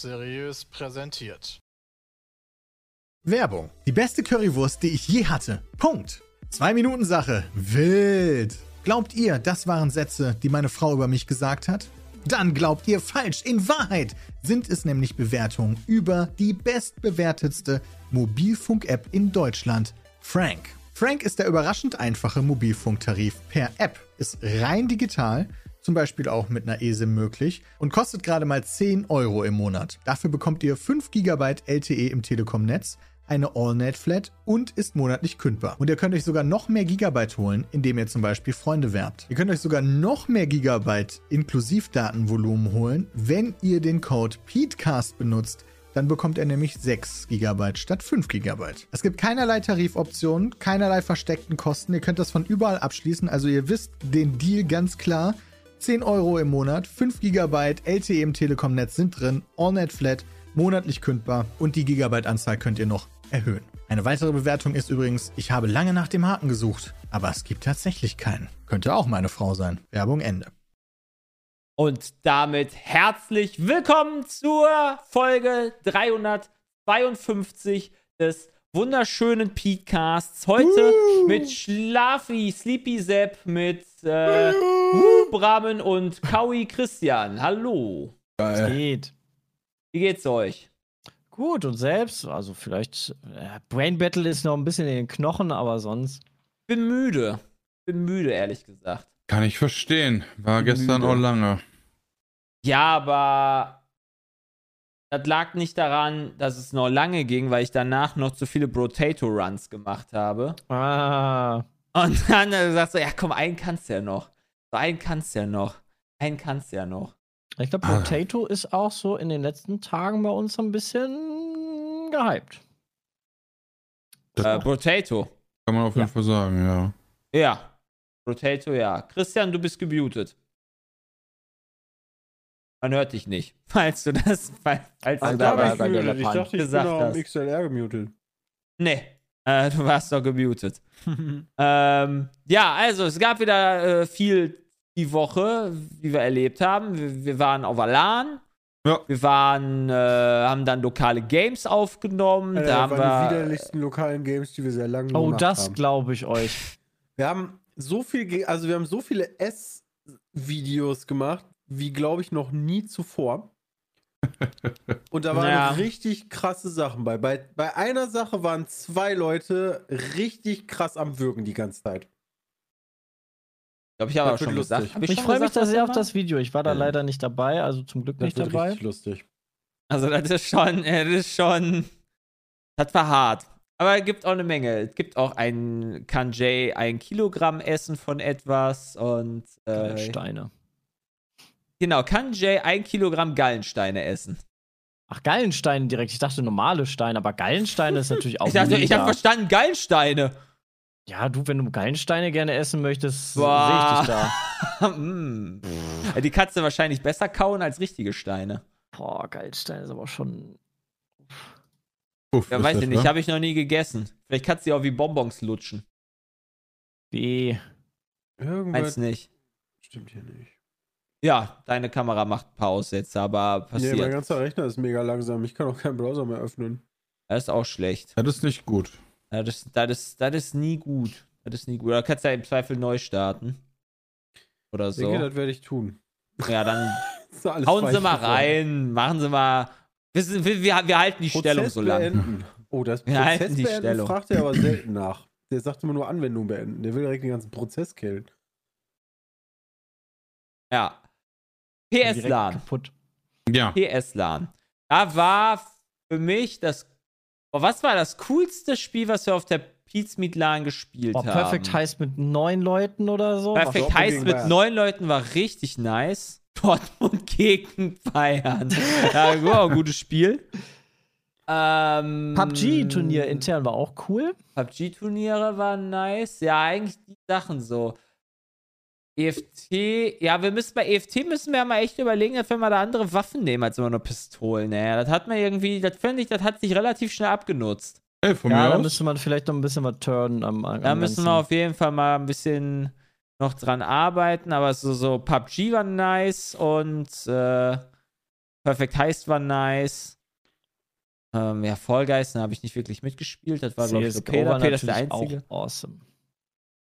Seriös präsentiert. Werbung. Die beste Currywurst, die ich je hatte. Punkt. Zwei Minuten Sache. Wild. Glaubt ihr, das waren Sätze, die meine Frau über mich gesagt hat? Dann glaubt ihr falsch. In Wahrheit sind es nämlich Bewertungen über die bestbewertetste Mobilfunk-App in Deutschland, Frank. Frank ist der überraschend einfache Mobilfunktarif per App, ist rein digital, zum Beispiel auch mit einer ESIM möglich und kostet gerade mal 10 Euro im Monat. Dafür bekommt ihr 5 GB LTE im Telekom-Netz, eine AllNet-Flat und ist monatlich kündbar. Und ihr könnt euch sogar noch mehr Gigabyte holen, indem ihr zum Beispiel Freunde werbt. Ihr könnt euch sogar noch mehr Gigabyte Inklusivdatenvolumen holen, wenn ihr den Code PETECAST benutzt. Dann bekommt er nämlich 6 GB statt 5 GB. Es gibt keinerlei Tarifoptionen, keinerlei versteckten Kosten. Ihr könnt das von überall abschließen. Also ihr wisst den Deal ganz klar. 10 Euro im Monat, 5 GB LTE im Telekom-Netz sind drin, AllNet Flat, monatlich kündbar und die Gigabyte-Anzahl könnt ihr noch erhöhen. Eine weitere Bewertung ist übrigens, ich habe lange nach dem Haken gesucht, aber es gibt tatsächlich keinen. Könnte auch meine Frau sein. Werbung Ende. Und damit herzlich willkommen zur Folge 352 des wunderschönen Petecasts. Heute uh. mit Schlafi, Sleepy Sepp, mit äh, uh. Bramen und Kaui Christian. Hallo. Was geht? Wie geht's euch? Gut, und selbst? Also vielleicht, äh, Brain Battle ist noch ein bisschen in den Knochen, aber sonst. Bin müde. Bin müde, ehrlich gesagt. Kann ich verstehen. War Bin gestern müde. auch lange. Ja, aber das lag nicht daran, dass es noch lange ging, weil ich danach noch zu viele Potato-Runs gemacht habe. Ah. Und dann er gesagt so, ja komm, einen kannst du ja noch. So, einen kannst du ja noch. Einen kannst du ja noch. Ich glaube, ah. Potato ah. ist auch so in den letzten Tagen bei uns ein bisschen gehypt. Äh, Potato. Kann man auf jeden ja. Fall sagen, ja. Ja. Potato, ja. Christian, du bist gemutet. Man hört dich nicht, falls du das, falls, falls du da bei, bei der Ich dachte, ich bin auch am XLR gemutet. Nee, äh, du warst doch gemutet. ähm, ja, also es gab wieder äh, viel die Woche, wie wir erlebt haben. Wir, wir waren auf Alan. Ja. Wir waren, äh, haben dann lokale Games aufgenommen. Alter, da haben wir die widerlichsten lokalen Games, die wir sehr lange oh, gemacht haben. Oh, das glaube ich euch. Wir haben so viel, also wir haben so viele S-Videos gemacht, wie glaube ich noch nie zuvor. Und da waren ja. richtig krasse Sachen bei. bei. Bei einer Sache waren zwei Leute richtig krass am Würgen die ganze Zeit. Ich glaube, ich habe auch schon lustig. gesagt. Ich, ich freue mich da sehr auf das Video. Ich war da ja. leider nicht dabei, also zum Glück das nicht dabei. Richtig lustig. Also, das ist schon, das ist schon. Das war hart. Aber es gibt auch eine Menge. Es gibt auch ein Kanjay, ein Kilogramm Essen von etwas und. Äh, Steine. Genau, kann Jay ein Kilogramm Gallensteine essen. Ach, Gallensteine direkt. Ich dachte normale Steine, aber Gallensteine ist natürlich auch. ich dachte, ich habe verstanden, Gallensteine. Ja, du, wenn du Gallensteine gerne essen möchtest, sehe ich dich da. mm. ja, die kannst du wahrscheinlich besser kauen als richtige Steine. Boah, Gallensteine ist aber schon. Uff, ja, weiß ich nicht, habe ich noch nie gegessen. Vielleicht kannst du die auch wie Bonbons lutschen. Wie? Irgendwas. Weiß nicht. Stimmt hier nicht. Ja, deine Kamera macht ein paar Aussätze, aber passiert. Nee, mein ganzer Rechner ist mega langsam. Ich kann auch keinen Browser mehr öffnen. Das ist auch schlecht. Das ist nicht gut. Das ist, das ist, das ist nie gut. Das ist nie gut. Da kannst du ja im Zweifel neu starten. Oder so. Ich denke, das werde ich tun. Ja, dann hauen Sie mal rein, machen Sie mal. Wir, wir, wir halten die Prozess Stellung so lange. Oh, das wir Prozess halten die beenden Stellung. fragt er aber selten nach. Der sagt immer nur Anwendung beenden. Der will direkt den ganzen Prozess killen. Ja. PS-LAN. Ja. PS-LAN. Da war für mich das. Oh, was war das coolste Spiel, was wir auf der Pizza Meet LAN gespielt oh, haben? Perfect Heist mit neun Leuten oder so? Perfect Heist mit neun Leuten war richtig nice. Dortmund gegen Bayern. ja, wow, gutes Spiel. Ähm, PUBG-Turnier intern war auch cool. PUBG-Turniere waren nice. Ja, eigentlich die Sachen so. EFT, ja, wir müssen bei EFT müssen wir mal echt überlegen, dass wir mal da andere Waffen nehmen als immer nur Pistolen. Naja, das hat man irgendwie, das finde ich, das hat sich relativ schnell abgenutzt. Hey, von ja, mir da aus. müsste man vielleicht noch ein bisschen was turnen am, am Da müssen wir auf jeden Fall mal ein bisschen noch dran arbeiten, aber so, so PUBG war nice und äh, Perfect Heist war nice. Ähm, ja, Fall Guys, da habe ich nicht wirklich mitgespielt. Das war, glaube ich, Peter. war Peter ist der Einzige. Auch awesome.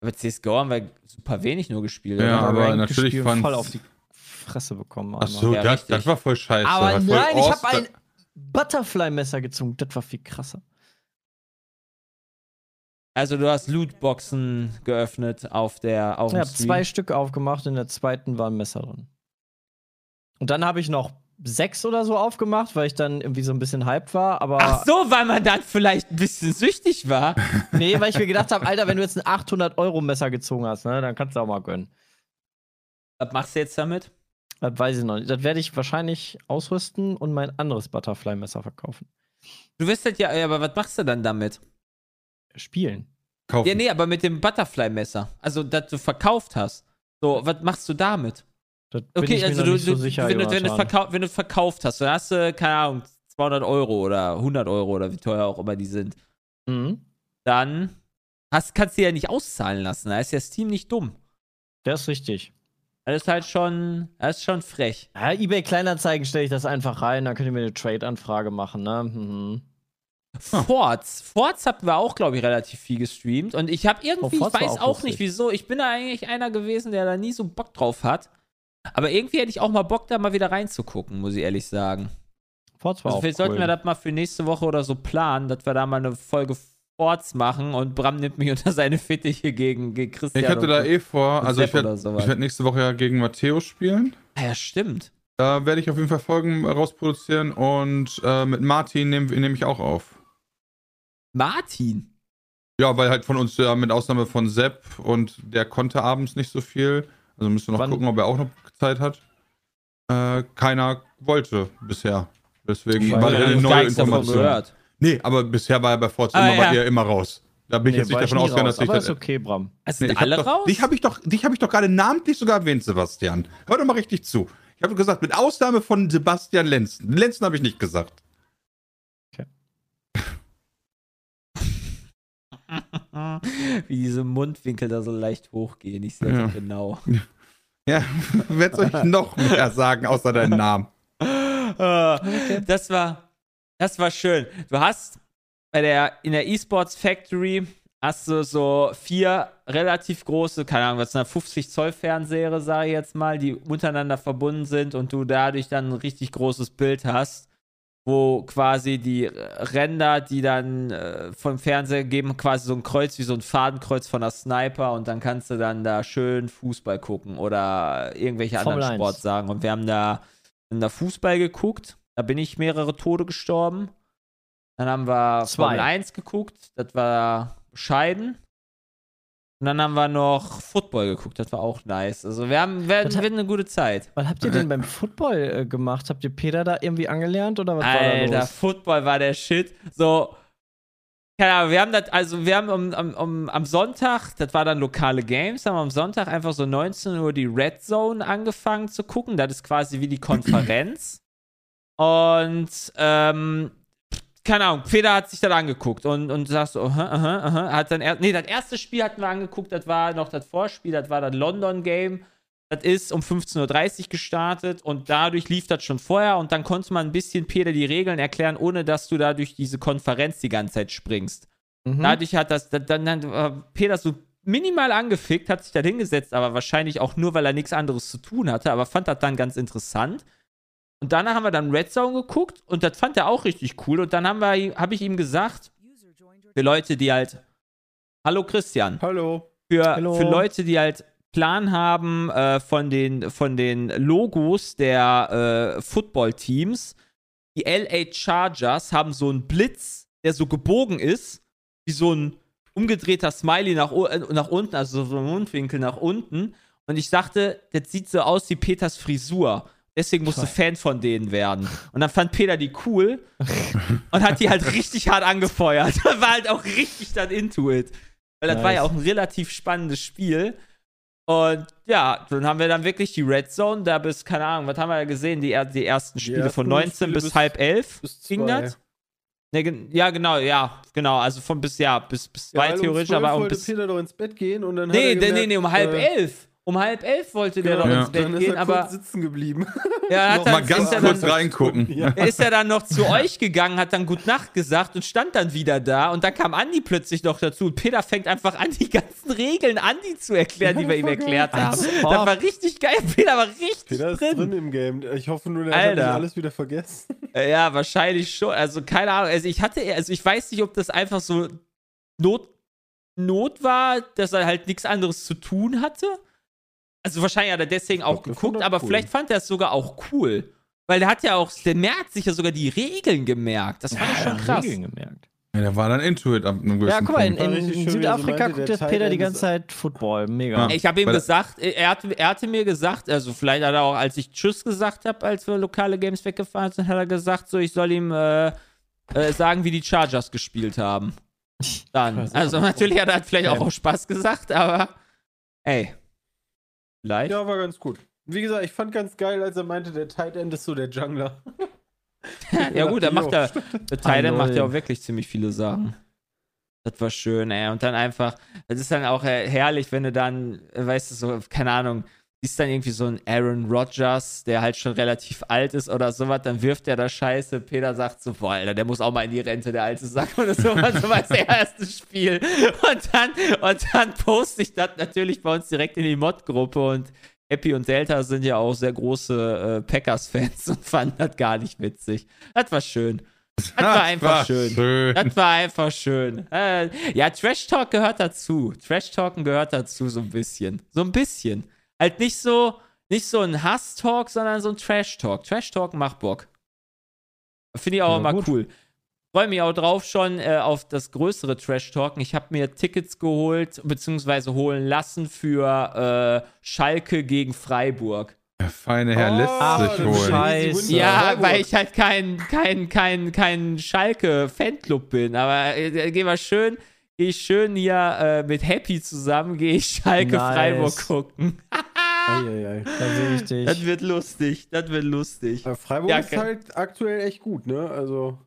Aber CSGO haben wir super wenig nur gespielt. Ja, oder? aber Ranked natürlich fand's- voll auf die Fresse bekommen. Ach einmal. so, Ja, das, das war voll scheiße. Aber nein, ich habe ein Butterfly-Messer gezogen. Das war viel krasser. Also du hast Lootboxen geöffnet auf der auf Ich habe zwei Stück aufgemacht, in der zweiten war ein Messer drin. Und dann habe ich noch sechs oder so aufgemacht, weil ich dann irgendwie so ein bisschen hyped war. Aber Ach so, weil man dann vielleicht ein bisschen süchtig war. nee, weil ich mir gedacht habe, Alter, wenn du jetzt ein 800-Euro-Messer gezogen hast, ne, dann kannst du auch mal gönnen. Was machst du jetzt damit? Das weiß ich noch nicht. Das werde ich wahrscheinlich ausrüsten und mein anderes Butterfly-Messer verkaufen. Du wirst das ja, ja, aber was machst du dann damit? Spielen. kaufen. Ja, nee, aber mit dem Butterfly-Messer. Also, das du verkauft hast. So, was machst du damit? Das Okay, also du, so sicher, wenn, du, wenn, du wenn du verkauft hast, dann hast du, keine Ahnung, 200 Euro oder 100 Euro oder wie teuer auch immer die sind. Mhm. Dann hast, kannst du die ja nicht auszahlen lassen. Da ist ja Steam nicht dumm. Das ist richtig. Das ist halt schon, das ist schon frech. Ja, eBay Kleinanzeigen stelle ich das einfach rein, dann könnt ihr mir eine Trade-Anfrage machen, ne? Mhm. Forts. Forts hatten wir auch, glaube ich, relativ viel gestreamt. Und ich habe irgendwie, Oh, ich weiß auch auch, nicht wieso. Ich bin da eigentlich einer gewesen, der da nie so Bock drauf hat. Aber irgendwie hätte ich auch mal Bock, da mal wieder reinzugucken, muss ich ehrlich sagen. Forts war Also vielleicht cool. sollten wir das mal für nächste Woche oder so planen, dass wir da mal eine Folge Forts machen und Bram nimmt mich unter seine Fittiche gegen, gegen Christian. Ich hatte da eh vor, also ich Sepp oder werde sowas. werd nächste Woche ja gegen Matteo spielen. Ah, ja, stimmt. Da werde ich auf jeden Fall Folgen rausproduzieren und äh, mit Martin nehme nehm ich auch auf. Martin. Ja, weil halt von uns, ja, mit Ausnahme von Sepp und der konnte abends nicht so viel. Also müssen wir noch Wann- gucken, ob er auch noch Zeit hat. Äh, keiner wollte bisher. Deswegen Weil war er das eine neue Information. gehört. Nee, aber bisher war er bei Forza Ah, immer, war ja. er immer raus. Da bin ich Nee, jetzt nicht davon ausgegangen, dass ich aber das. ist okay, Bram. Es Nee, sind ich hab alle doch, raus? Dich habe ich doch, dich habe ich doch gerade namentlich sogar erwähnt, Sebastian. Hör doch mal richtig zu. Ich habe gesagt, mit Ausnahme von Sebastian Lenzen. Lenzen habe ich nicht gesagt. Wie diese Mundwinkel da so leicht hochgehen. Ich sehe Ja. das genau. Ja, wer soll ich noch mehr sagen, außer deinen Namen? Das war, das war schön. Du hast bei der, in der eSports Factory hast du so vier relativ große, keine Ahnung, was ist eine 50 Zoll Fernseher, sage ich jetzt mal, die untereinander verbunden sind und du dadurch dann ein richtig großes Bild hast, wo quasi die Ränder, die dann äh, vom Fernseher geben, quasi so ein Kreuz wie so ein Fadenkreuz von der Sniper und dann kannst du dann da schön Fußball gucken oder irgendwelche Formel anderen 1. Sport sagen. Und wir haben da, haben da Fußball geguckt, da bin ich mehrere Tode gestorben. Dann haben wir Zwei. Formel 1 geguckt, das war bescheiden. Und dann haben wir noch Football geguckt, das war auch nice. Also wir haben wir, wir eine gute Zeit. Was habt ihr denn beim Football äh, gemacht? Habt ihr Peter da irgendwie angelernt oder was war da Alter, los? Football war der Shit. So, keine Ahnung, wir haben das, also wir haben um, um, um, am Sonntag, das war dann lokale Games, haben wir am Sonntag einfach so 19 Uhr die Red Zone angefangen zu gucken. Das ist quasi wie die Konferenz. Und, ähm, keine Ahnung, Peter hat sich das angeguckt und, und sagt so, aha, aha, aha, hat dann, er, nee, das erste Spiel hatten wir angeguckt, das war noch das Vorspiel, das war das London Game. Das ist um 15.30 Uhr gestartet und dadurch lief das schon vorher und dann konnte man ein bisschen Peter die Regeln erklären, ohne dass du da durch diese Konferenz die ganze Zeit springst. Mhm. Dadurch hat das, dann, dann, dann war Peter so minimal angefickt, hat sich da hingesetzt, aber wahrscheinlich auch nur, weil er nichts anderes zu tun hatte, aber fand das dann ganz interessant. Und danach haben wir dann Red Zone geguckt und das fand er auch richtig cool. Und dann haben wir, habe ich ihm gesagt, für Leute, die halt, hallo Christian, Hallo. für, Hallo. für Leute, die halt Plan haben äh, von, den, von den Logos der äh, Football-Teams. Die LA Chargers haben so einen Blitz, der so gebogen ist, wie so ein umgedrehter Smiley nach, äh, nach unten, also so ein Mundwinkel nach unten. Und ich dachte, das sieht so aus wie Peters Frisur. Deswegen musst du Fan von denen werden. Und dann fand Peter die cool und hat die halt richtig hart angefeuert. War halt auch richtig dann into it. Weil das war ja Nice. auch ein relativ spannendes Spiel. Und ja, dann haben wir dann wirklich die Red Zone, da bis, keine Ahnung, was haben wir ja gesehen, die, er- die ersten Spiele ersten von 19 Spiele bis, bis- halb elf bis ging das? Ne, ja, genau, ja, genau, also von bis, ja, bis, bis Ja, zwei weil um theoretisch, 12 aber um wollte bis. Peter doch ins Bett gehen und dann hat Nee, er nee, gemerkt, nee, nee, um halb äh, elf. Um halb elf wollte der Genau, doch Ja. ins Bett dann ist gehen, er aber kurz sitzen geblieben. er hat Noch dann, Mal ganz ist kurz dann, reingucken. Ja. er ist ja dann noch zu euch gegangen, hat dann Gut Nacht gesagt und stand dann wieder da. Und dann kam Andi plötzlich noch dazu. Und Peter fängt einfach an, die ganzen Regeln Andi zu erklären, Ja, die wir ihm erklärt haben. Das war richtig geil. Peter war richtig Peter ist drin. drin im Game. Ich hoffe nur, der hat Alter. nicht alles wieder vergessen. Äh, Ja, wahrscheinlich schon. Also keine Ahnung. Also ich hatte, also ich weiß nicht, ob das einfach so Not, Not war, dass er halt nichts anderes zu tun hatte. Also wahrscheinlich hat er deswegen auch glaub, geguckt, er aber cool. vielleicht fand er es sogar auch cool. Weil der hat ja auch, der merkt sich ja sogar die Regeln gemerkt. Das fand ich schon krass. Regeln gemerkt. Ja, der war dann into it ab einem gewissen Ja, guck mal, in, in, in so Südafrika meinte, guckt der jetzt Peter die ganze Zeit Football. Mega. Ja. Ich habe ihm gesagt, er hatte, er hatte mir gesagt, also vielleicht hat er auch, als ich Tschüss gesagt habe, als wir lokale Games weggefahren sind, hat er gesagt, so ich soll ihm äh, äh, sagen, wie die Chargers gespielt haben. Dann. Also natürlich hat er vielleicht auch aus Spaß gesagt, aber ey. Vielleicht. Ja, war ganz gut. Wie gesagt, ich fand ganz geil, als er meinte, der Tight End ist so der Jungler. Ja, gut, er macht da, der Titan Ah, macht ja auch wirklich ziemlich viele Sachen. Das war schön, ey. Und dann einfach, das ist dann auch herrlich, wenn du dann, weißt du, so, keine Ahnung, siehst dann irgendwie so ein Aaron Rodgers, der halt schon relativ alt ist oder sowas, dann wirft der da Scheiße. Peter sagt so, boah, Alter, der muss auch mal in die Rente, der alte Sack oder sowas, so als erstes Spiel. Und dann, und dann poste ich das natürlich bei uns direkt in die Mod-Gruppe und Happy und Delta sind ja auch sehr große äh, Packers-Fans und fanden das gar nicht witzig. Das war schön. Das war einfach schön. Das war einfach schön. Äh, ja, Trash Talk gehört dazu. Trash Talken gehört dazu so ein bisschen. So ein bisschen. Halt nicht so, nicht so ein Hass-Talk, sondern so ein Trash Talk. Trash Talk macht Bock. Finde ich auch Ja, immer gut. cool. Freue mich auch drauf schon äh, auf das größere Trash Talken. Ich habe mir Tickets geholt, beziehungsweise holen lassen für äh, Schalke gegen Freiburg. Der feine Herr Oh, lässt sich holen. Scheiße. Ja, Freiburg. weil ich halt kein, kein, kein, kein Schalke-Fanclub bin. Aber äh, geh mal schön, gehe ich schön hier äh, mit Happy zusammen, gehe ich Schalke Nice. Freiburg gucken. Eieiei. Ich dich. Das wird lustig, das wird lustig. Aber Freiburg Ja, ist halt aktuell echt gut, ne? Also.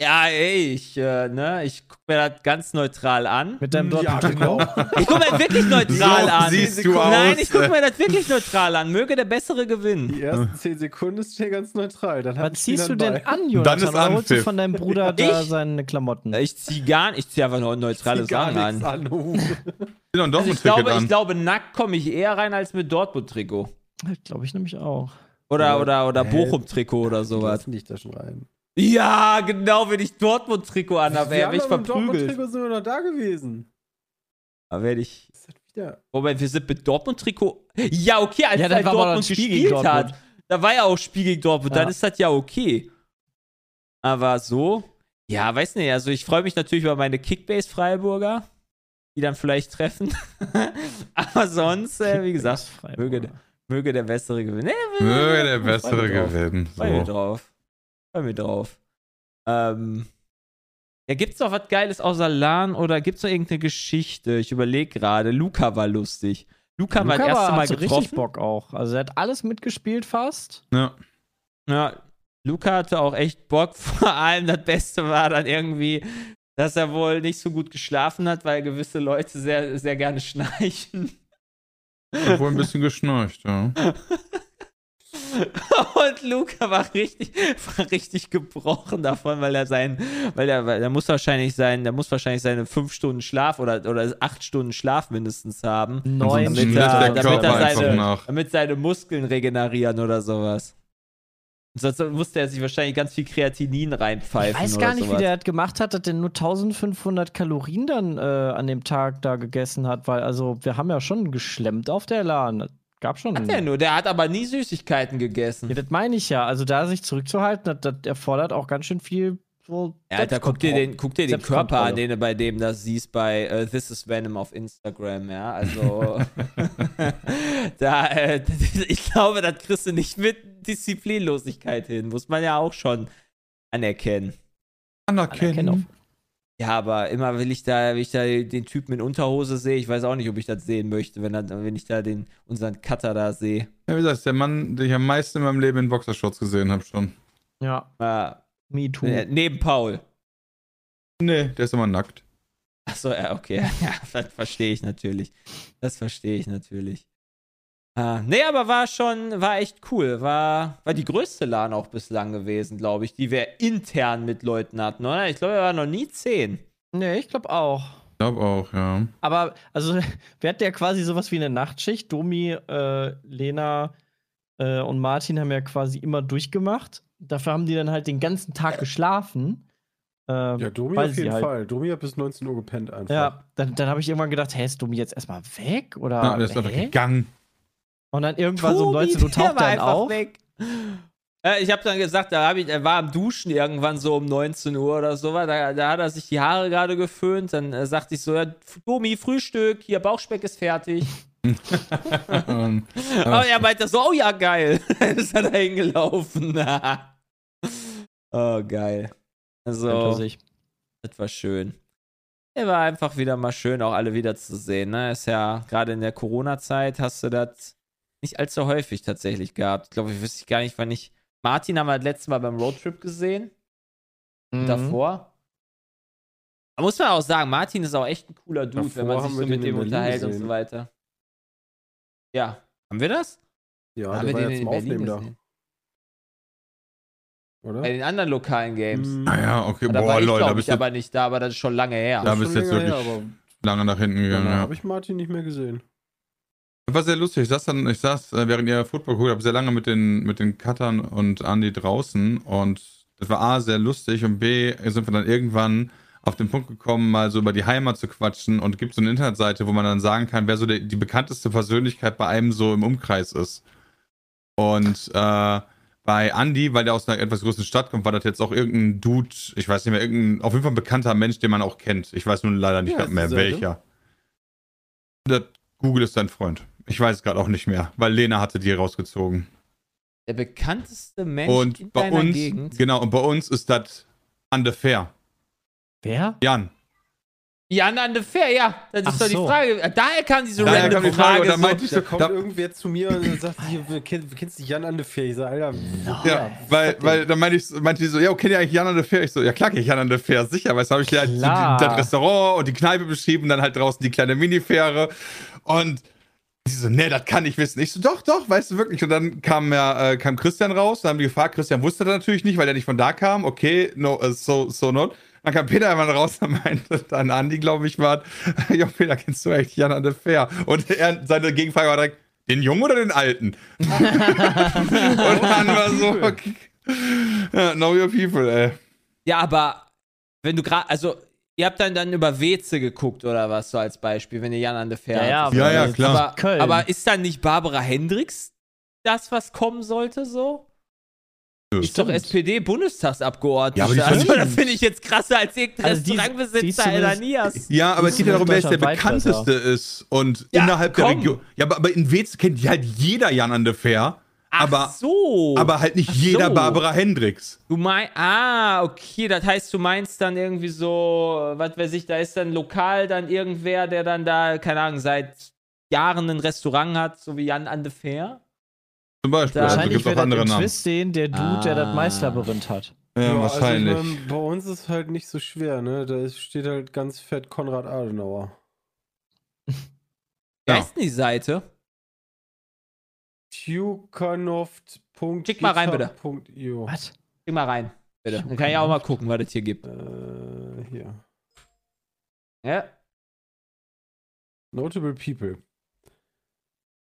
Ja, ey, ich, äh, ne, ich guck mir das ganz neutral an. Mit deinem Ja, Dortmund-Trikot. genau. Ich guck mir das wirklich neutral So an. siehst du Nein, aus. ich guck mir das wirklich neutral an. Möge der Bessere gewinnen. Die ersten 10 Sekunden ist hier ganz neutral. Dann Was ziehst du denn an? an, Dann Jonathan? ist Oder holst du von deinem Bruder da Ich? seine Klamotten? Ich zieh gar nicht, ich zieh einfach nur neutrale Sachen an. an. Also ich glaube, Ticket ich an. glaube, nackt komme ich eher rein als mit Dortmund-Trikot. Glaube ich nämlich auch. Oder, Ja. oder, oder? Bochum-Trikot oder So sowas. dich da schon rein. Ja, genau, wenn ich Dortmund-Trikot anhabe, wäre ich verprügelt. Dortmund-Trikot sind wir noch da gewesen. Da werde ich. Was ist das wieder? Moment, wir sind mit Dortmund-Trikot. Ja, okay, als Ja, dann war Dortmund gespielt gegen hat. Dortmund. Da war ja auch Spiel gegen Dortmund, Ja. dann ist das ja okay. Aber so, ja, weiß nicht, also ich freue mich natürlich über meine Kickbase-Freiburger, die dann vielleicht treffen. Aber sonst, äh, wie gesagt, Freiburg. möge, der- möge der Bessere gewinnen. Nee, Möge der Bessere gewinnen. So. drauf. Freu mich drauf. Ähm. Ja, gibt's noch was Geiles außer LAN oder gibt's noch irgendeine Geschichte? Ich überlege gerade. Luca war lustig. Luca, haben wir das Luca erste war, Mal hatte richtig getroffen. Bock auch. Also er hat alles mitgespielt fast. Ja. Ja, Luca hatte auch echt Bock. Vor allem das Beste war dann irgendwie, dass er wohl nicht so gut geschlafen hat, weil gewisse Leute sehr, sehr gerne schnarchen. Obwohl ein bisschen geschnarcht, ja. Und Luca war richtig, war richtig gebrochen davon, weil er sein, weil er, weil er muss wahrscheinlich sein, der muss wahrscheinlich seine fünf Stunden Schlaf oder, oder acht Stunden Schlaf mindestens haben, Neun damit er, damit er seine, damit seine Muskeln regenerieren oder sowas. Sonst musste er sich wahrscheinlich ganz viel Kreatinin reinpfeifen. Ich weiß gar nicht, sowas. wie der das gemacht hat, dass der nur 1500 Kalorien dann äh, an dem Tag da gegessen hat, weil also wir haben ja schon geschlemmt auf der LAN. Gab schon. Hat er nur, der hat aber nie Süßigkeiten gegessen. Ja, das meine ich ja. Also da sich zurückzuhalten, das, das erfordert auch ganz schön viel so. Ja, Alter, guck dir den, guck dir den Körper an, den du bei dem das siehst bei äh, This is Venom auf Instagram, ja. Also da, äh, ich glaube, das kriegst du nicht mit Disziplinlosigkeit hin. Muss man ja auch schon anerkennen. Anerkennen. Ja, aber immer will ich da, will ich da den Typen in Unterhose sehe, ich weiß auch nicht, ob ich das sehen möchte, wenn, er, wenn ich da den, unseren Cutter da sehe. Ja, wie gesagt, ist der Mann, den ich am meisten in meinem Leben in Boxershorts gesehen habe schon. Ja, Ja, me too. äh, neben Paul. Nee, der ist immer nackt. Achso, ja, okay. Ja, das verstehe ich natürlich. Das verstehe ich natürlich. Ah, nee, aber war schon, war echt cool. War, war die größte LAN auch bislang gewesen, glaube ich, die wir intern mit Leuten hatten, oder? Ich glaube, wir waren noch nie zehn. Nee, ich glaube auch. Ich glaube auch, ja. Aber, also, wir hatten ja quasi sowas wie eine Nachtschicht. Domi, äh, Lena äh, und Martin haben ja quasi immer durchgemacht. Dafür haben die dann halt den ganzen Tag geschlafen. Ähm, ja, Domi auf jeden halt. Fall. Domi hat bis 19 Uhr gepennt einfach. Ja, dann, dann habe ich irgendwann gedacht, hä, ist Domi jetzt erstmal weg? Oder, ja, der ist einfach gegangen. Und dann irgendwann Tobi, so um 19 Uhr taucht er auf. Weg. Äh, ich habe dann gesagt, da ich, er war am Duschen irgendwann so um 19 Uhr oder so, da, da hat er sich die Haare gerade geföhnt. Dann äh, sagte ich so: ja, Domi, Frühstück, hier Bauchspeck ist fertig. Aber er meinte so: Oh ja, geil. ist er da hingelaufen. oh, geil. Also, das war schön. Er war einfach wieder mal schön, auch alle wiederzusehen. Ne? Ist ja gerade in der Corona-Zeit hast du das nicht allzu häufig tatsächlich gehabt. Ich glaube, ich wüsste gar nicht, wann ich. Martin haben wir das letzte Mal beim Roadtrip gesehen. Mhm. Davor. Aber muss man auch sagen, Martin ist auch echt ein cooler Dude, Davor wenn man sich so mit dem unterhält gesehen. und so weiter. Ja. Haben wir das? Ja, haben wir den in Berlin da. Oder? Bei den anderen lokalen Games. Mhm. Ah ja, okay. Da Boah, war ich, Leute, da bist ich aber nicht da, aber das ist schon lange her. Da bist du jetzt wirklich her, lange nach hinten gegangen. Da ja. habe ich Martin nicht mehr gesehen. War sehr lustig. Ich saß dann, ich saß, äh, während ihr Football geguckt habt, sehr lange mit den, mit den Cuttern und Andy draußen und das war A, sehr lustig und B, sind wir dann irgendwann auf den Punkt gekommen, mal so über die Heimat zu quatschen und gibt so eine Internetseite, wo man dann sagen kann, wer so die, die bekannteste Persönlichkeit bei einem so im Umkreis ist. Und äh, bei Andy, weil der aus einer etwas größeren Stadt kommt, war das jetzt auch irgendein Dude, ich weiß nicht mehr, irgendein, auf jeden Fall ein bekannter Mensch, den man auch kennt. Ich weiß nun leider nicht ja, mehr welcher. Das Google ist dein Freund. Ich weiß es gerade auch nicht mehr, weil Lena hatte die rausgezogen. Der bekannteste Mensch und in bei deiner uns, Gegend. Genau, und bei uns ist das Fair. Wer? Jan. Jan an the Fair, ja. Das ist Ach doch die so. Frage. Daher kam diese Daher random kam die Frage. Frage da, meinte ich so, da kommt da, irgendwer zu mir und sagt, hier, kennst, kennst du Jan an the Fair? Ich sage, Alter. No. Ja, weil, weil dann meinte ich, meinte die so, ja, kennt ihr eigentlich Jan an the Fair? Ich so, ja klar, kenn ich Jan an the Fair, sicher. Weil habe ich dir halt so die, das Restaurant und die Kneipe beschrieben, dann halt draußen die kleine Minifähre und Sie so, nee, das kann ich wissen. Ich so, doch, doch, weißt du wirklich. Und dann kam ja, äh, kam Christian raus, dann haben die gefragt, Christian wusste das natürlich nicht, weil er nicht von da kam. Okay, no, uh, so, so not. Dann kam Peter einmal raus und meinte dann Andi, glaube ich, war, ja, Peter, kennst du echt Jan an der Fair? Und er, seine Gegenfrage war direkt, den Jungen oder den Alten? und dann war so, okay. Ja, know your people, ey. Ja, aber wenn du gerade, also Ihr habt dann, dann über Weze geguckt oder was, so als Beispiel, wenn ihr Jan an der Fähre Ja, ja, ja, klar. Aber, aber, ist dann nicht Barbara Hendricks das, was kommen sollte, so? Ja, ist doch SPD-Bundestagsabgeordnete. Ja, aber also, das finde ich jetzt krasser als irgendein also Restaurantbesitzer Elanias. Ja, aber es geht ja darum, wer der bekannteste ist. Und ja, innerhalb komm. der Region. Ja, aber, aber in Weze kennt halt jeder Jan an der Fair. Ach aber, so. Aber halt nicht Ach jeder so. Barbara Hendricks. Du meinst, ah, okay, das heißt, du meinst dann irgendwie so, was weiß ich, da ist dann lokal dann irgendwer, der dann da, keine Ahnung, seit Jahren ein Restaurant hat, so wie Jan an de Fair? Zum Beispiel, da also gibt auch andere Namen. Twist den, der Dude, ah. der das ah. Maislabyrinth hat. Ja, ja wahrscheinlich. Also meine, bei uns ist es halt nicht so schwer, ne? Da steht halt ganz fett Konrad Adenauer. Wie heißt denn die Seite? Tukanov. Schick mal rein, bitte. Was? Schick mal rein, bitte. Dann kann ich auch mal gucken, was es hier gibt. Äh, hier. Ja. Notable People.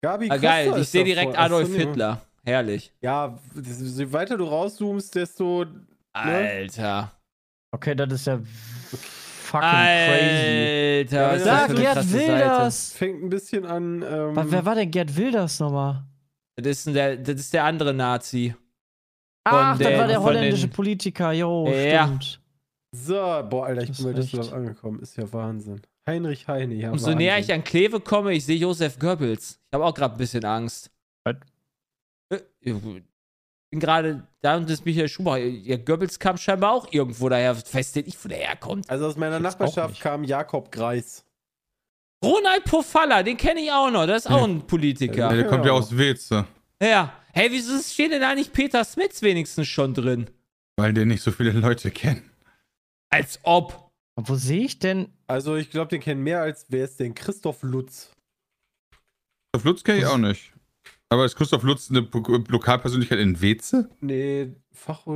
Gabi ah, geil, ich sehe direkt Adolf Hitler. Herrlich. Ja, je weiter du rauszoomst, desto. Ne? Alter. Okay, das ist ja fucking crazy. Alter, ja, da, Gerd Wilders. Fängt ein bisschen an. Ähm, wer war denn Gerd Wilders nochmal? Das ist, der, das ist der andere Nazi. Ach, das war der holländische Politiker, jo, ja. stimmt. So, boah, Alter, ich bin bei Düsseldorf angekommen. Ist ja Wahnsinn. Heinrich Heine, ja. Umso Wahnsinn. näher ich an Kleve komme, ich sehe Josef Goebbels. Ich habe auch gerade ein bisschen Angst. Was? Äh, ich bin gerade da und das Michael Schumacher. Ja, Goebbels kam scheinbar auch irgendwo daher. Weiß denn nicht, wo der herkommt. Also aus meiner Nachbarschaft kam Jakob Greis. Ronald Pofalla, den kenne ich auch noch. Das ist auch ein Politiker. Der kommt ja aus Weze. Ja. Hey, wieso steht denn da nicht Peter Smits wenigstens schon drin? Weil den nicht so viele Leute kennen. Als ob. Und wo sehe ich denn? Also, ich glaube, den kennen mehr als wer ist denn? Christoph Lutz. Christoph Lutz kenne ich auch nicht. Aber ist Christoph Lutz eine Lo- Lokalpersönlichkeit in Weze? Nee, Fach.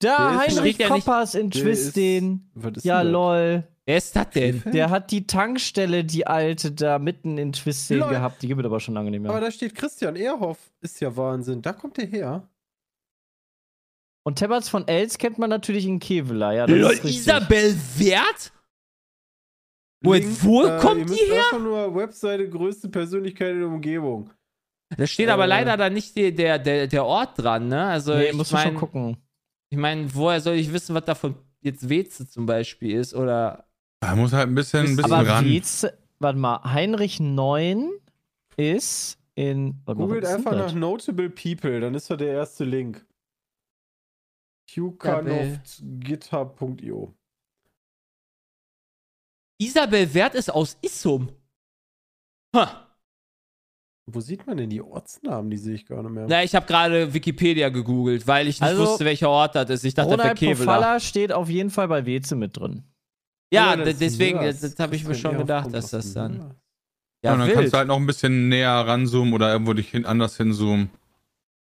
Da, Der Heinrich ja Koppers in Twistin. Ja, lol. Wer ist das denn? Der hat die Tankstelle, die alte, da mitten in Twistin Lol. gehabt. Die gibt es aber schon lange nicht Aber mehr. da steht Christian Ehrhoff. Ist ja Wahnsinn. Da kommt der her. Und Tebberts von Els kennt man natürlich in Kevela. Ja, das Lol. Isabel Wert? Wo, Link, wo äh, kommt ihr die müsst her? Einfach nur Webseite größte Persönlichkeit in der Umgebung. Da steht aber Äh. leider da nicht die, der, der, der Ort dran, ne? Also Nee, ich musst du schon gucken. Ich mein, woher soll ich wissen, was davon jetzt Weze zum Beispiel ist? Oder Da muss halt ein bisschen, ein bisschen Aber ran. Wetz, warte mal, Heinrich 9 ist in. Googelt einfach nach? Notable People, dann ist da der erste Link. qkanoft.github.io Isabel Wert ist aus Issum. Ha. Wo sieht man denn die Ortsnamen? Die sehe ich gar nicht mehr. Na, ich habe gerade Wikipedia gegoogelt, weil ich nicht Also, wusste, welcher Ort das ist. Ich dachte, Ronald Kevela. Pofalla steht auf jeden Fall bei Weze mit drin. Ja, das deswegen, das, das habe ich mir schon gedacht, dass das dann. Ja, und dann kannst wild. du halt noch ein bisschen näher ranzoomen oder irgendwo dich hin, anders hinzoomen.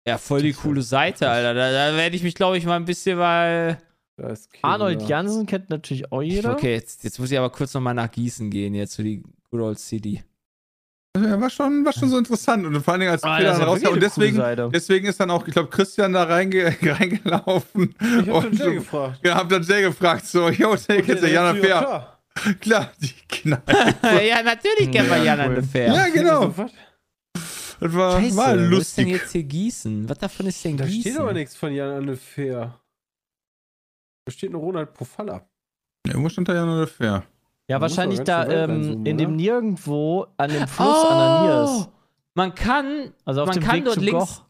Ja, voll die coole Seite, Alter. Da, da werde ich mich, glaube ich, mal ein bisschen mal. Arnold Jansen kennt natürlich auch jeder. Okay, jetzt, jetzt muss ich aber kurz nochmal nach Gießen gehen, jetzt für die Good Old City. Ja, war schon, war schon so interessant. Und vor allen Dingen als Ah, Peter dann rauskam. Und deswegen, deswegen ist dann auch, ich glaube, Christian da reinge reingelaufen. Ich hab und Jay gefragt. Ja, hab dann Jay gefragt, so, yo, Jay, kennst du der Jana Fair? klar. Klar, die knallt. ja, natürlich kennen wir Ja, Jan cool. Fair. Ja, genau. Was? Das war, Scheiße, war wo ist denn lustig. jetzt hier Gießen? Was davon ist denn Da Gießen? steht aber nichts von Jan Anne Fair. Da steht nur Ronald Pofalla. Ja, wo stand da Jana Fair? Ja, wahrscheinlich da ähm, in dem? Nirgendwo an dem Fluss an der Niers. Oh! Man kann, Also auf man dem kann Weg dort zu links, Goch.